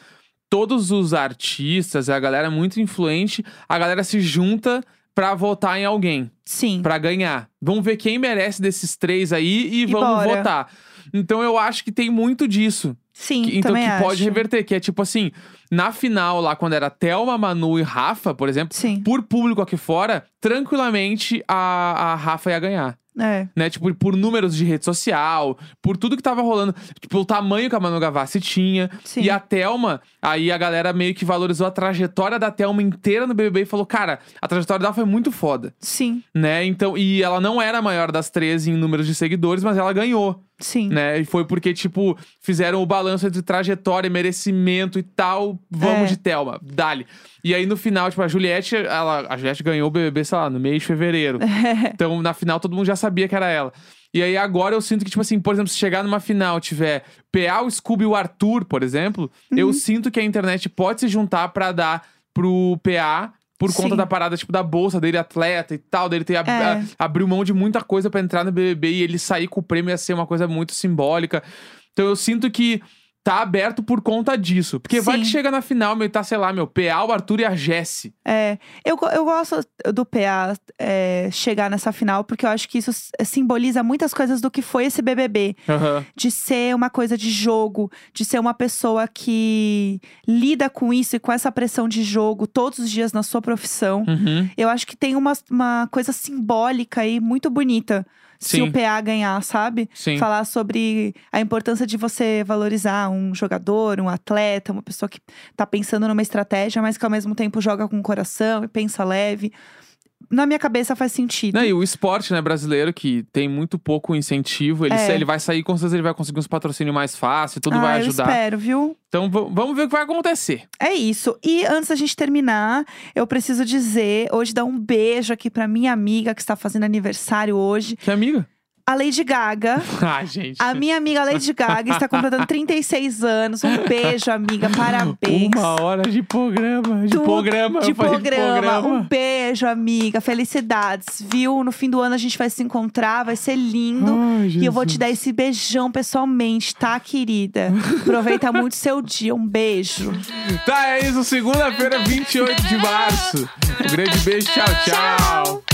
todos os artistas, a galera muito influente, a galera se junta pra votar em alguém, Sim. pra ganhar. Vamos ver quem merece desses três aí e, E vamos bora. votar. Então eu acho que tem muito disso. Sim, Que- então que acho. pode reverter, que é tipo assim, na final lá, quando era Thelma, Manu e Rafa, por exemplo, Sim, por público aqui fora, tranquilamente a, a Rafa ia ganhar. é. Né, tipo, por números de rede social, por tudo que tava rolando, tipo, o tamanho que a Manu Gavassi tinha. Sim. E a Thelma, aí a galera meio que valorizou a trajetória da Thelma inteira no BBB e falou: cara, a trajetória dela foi muito foda, Sim, né? Então, e ela não era a maior das 13 em números de seguidores, mas ela ganhou, sim. né? E foi porque, tipo, fizeram o balanço entre trajetória merecimento e tal. Vamos É. de Thelma, dale. E aí no final, tipo, a Juliette, ela, a Juliette ganhou o BBB, sei lá, no mês de fevereiro. Então, na final, todo mundo já sabia que era ela. E aí, agora eu sinto que, tipo assim, por exemplo, se chegar numa final, tiver PA, o Scooby e o Arthur, por exemplo, Uhum. eu sinto que a internet pode se juntar pra dar pro PA. Por conta Sim. da parada, tipo, da bolsa dele, atleta e tal, dele ter ab- É. abriu mão de muita coisa pra entrar no BBB e ele sair com o prêmio ia ser uma coisa muito simbólica. Então eu sinto que tá aberto por conta disso. Porque vai Sim. que chega na final, meu, tá, sei lá, meu, PA, o Arthur e a Jessie. É, eu, eu gosto do PA é, chegar nessa final, porque eu acho que isso simboliza muitas coisas do que foi esse BBB. Aham. de ser uma coisa de jogo, de ser uma pessoa que lida com isso e com essa pressão de jogo todos os dias na sua profissão. Uhum. Eu acho que tem uma, uma coisa simbólica aí muito bonita. Se Sim. o PA ganhar, sabe? Sim. Falar sobre a importância de você valorizar um jogador, um atleta, uma pessoa que tá pensando numa estratégia, mas que ao mesmo tempo joga com o coração e pensa leve. Na minha cabeça faz sentido. Não, e o esporte, né, brasileiro, que tem muito pouco incentivo, ele, É. ele vai sair, com certeza ele vai conseguir uns patrocínios mais fácil, tudo ah, vai eu ajudar. espero, viu? Então vamos ver o que vai acontecer. É isso. E antes da gente terminar, eu preciso dizer, hoje dar um beijo aqui pra minha amiga que está fazendo aniversário hoje, Que amiga? A Lady Gaga. ah, gente. A minha amiga Lady Gaga está completando 36 anos. Um beijo, amiga. Parabéns. Uma hora de programa. De Tudo programa. De eu falei programa. Um beijo, amiga. Felicidades, viu? No fim do ano a gente vai se encontrar, vai ser lindo. Ai, E eu vou te dar esse beijão pessoalmente, tá, querida? Aproveita muito seu dia. Um beijo. Tá, é isso. Segunda-feira, 28 de março. Um grande beijo. Tchau, tchau.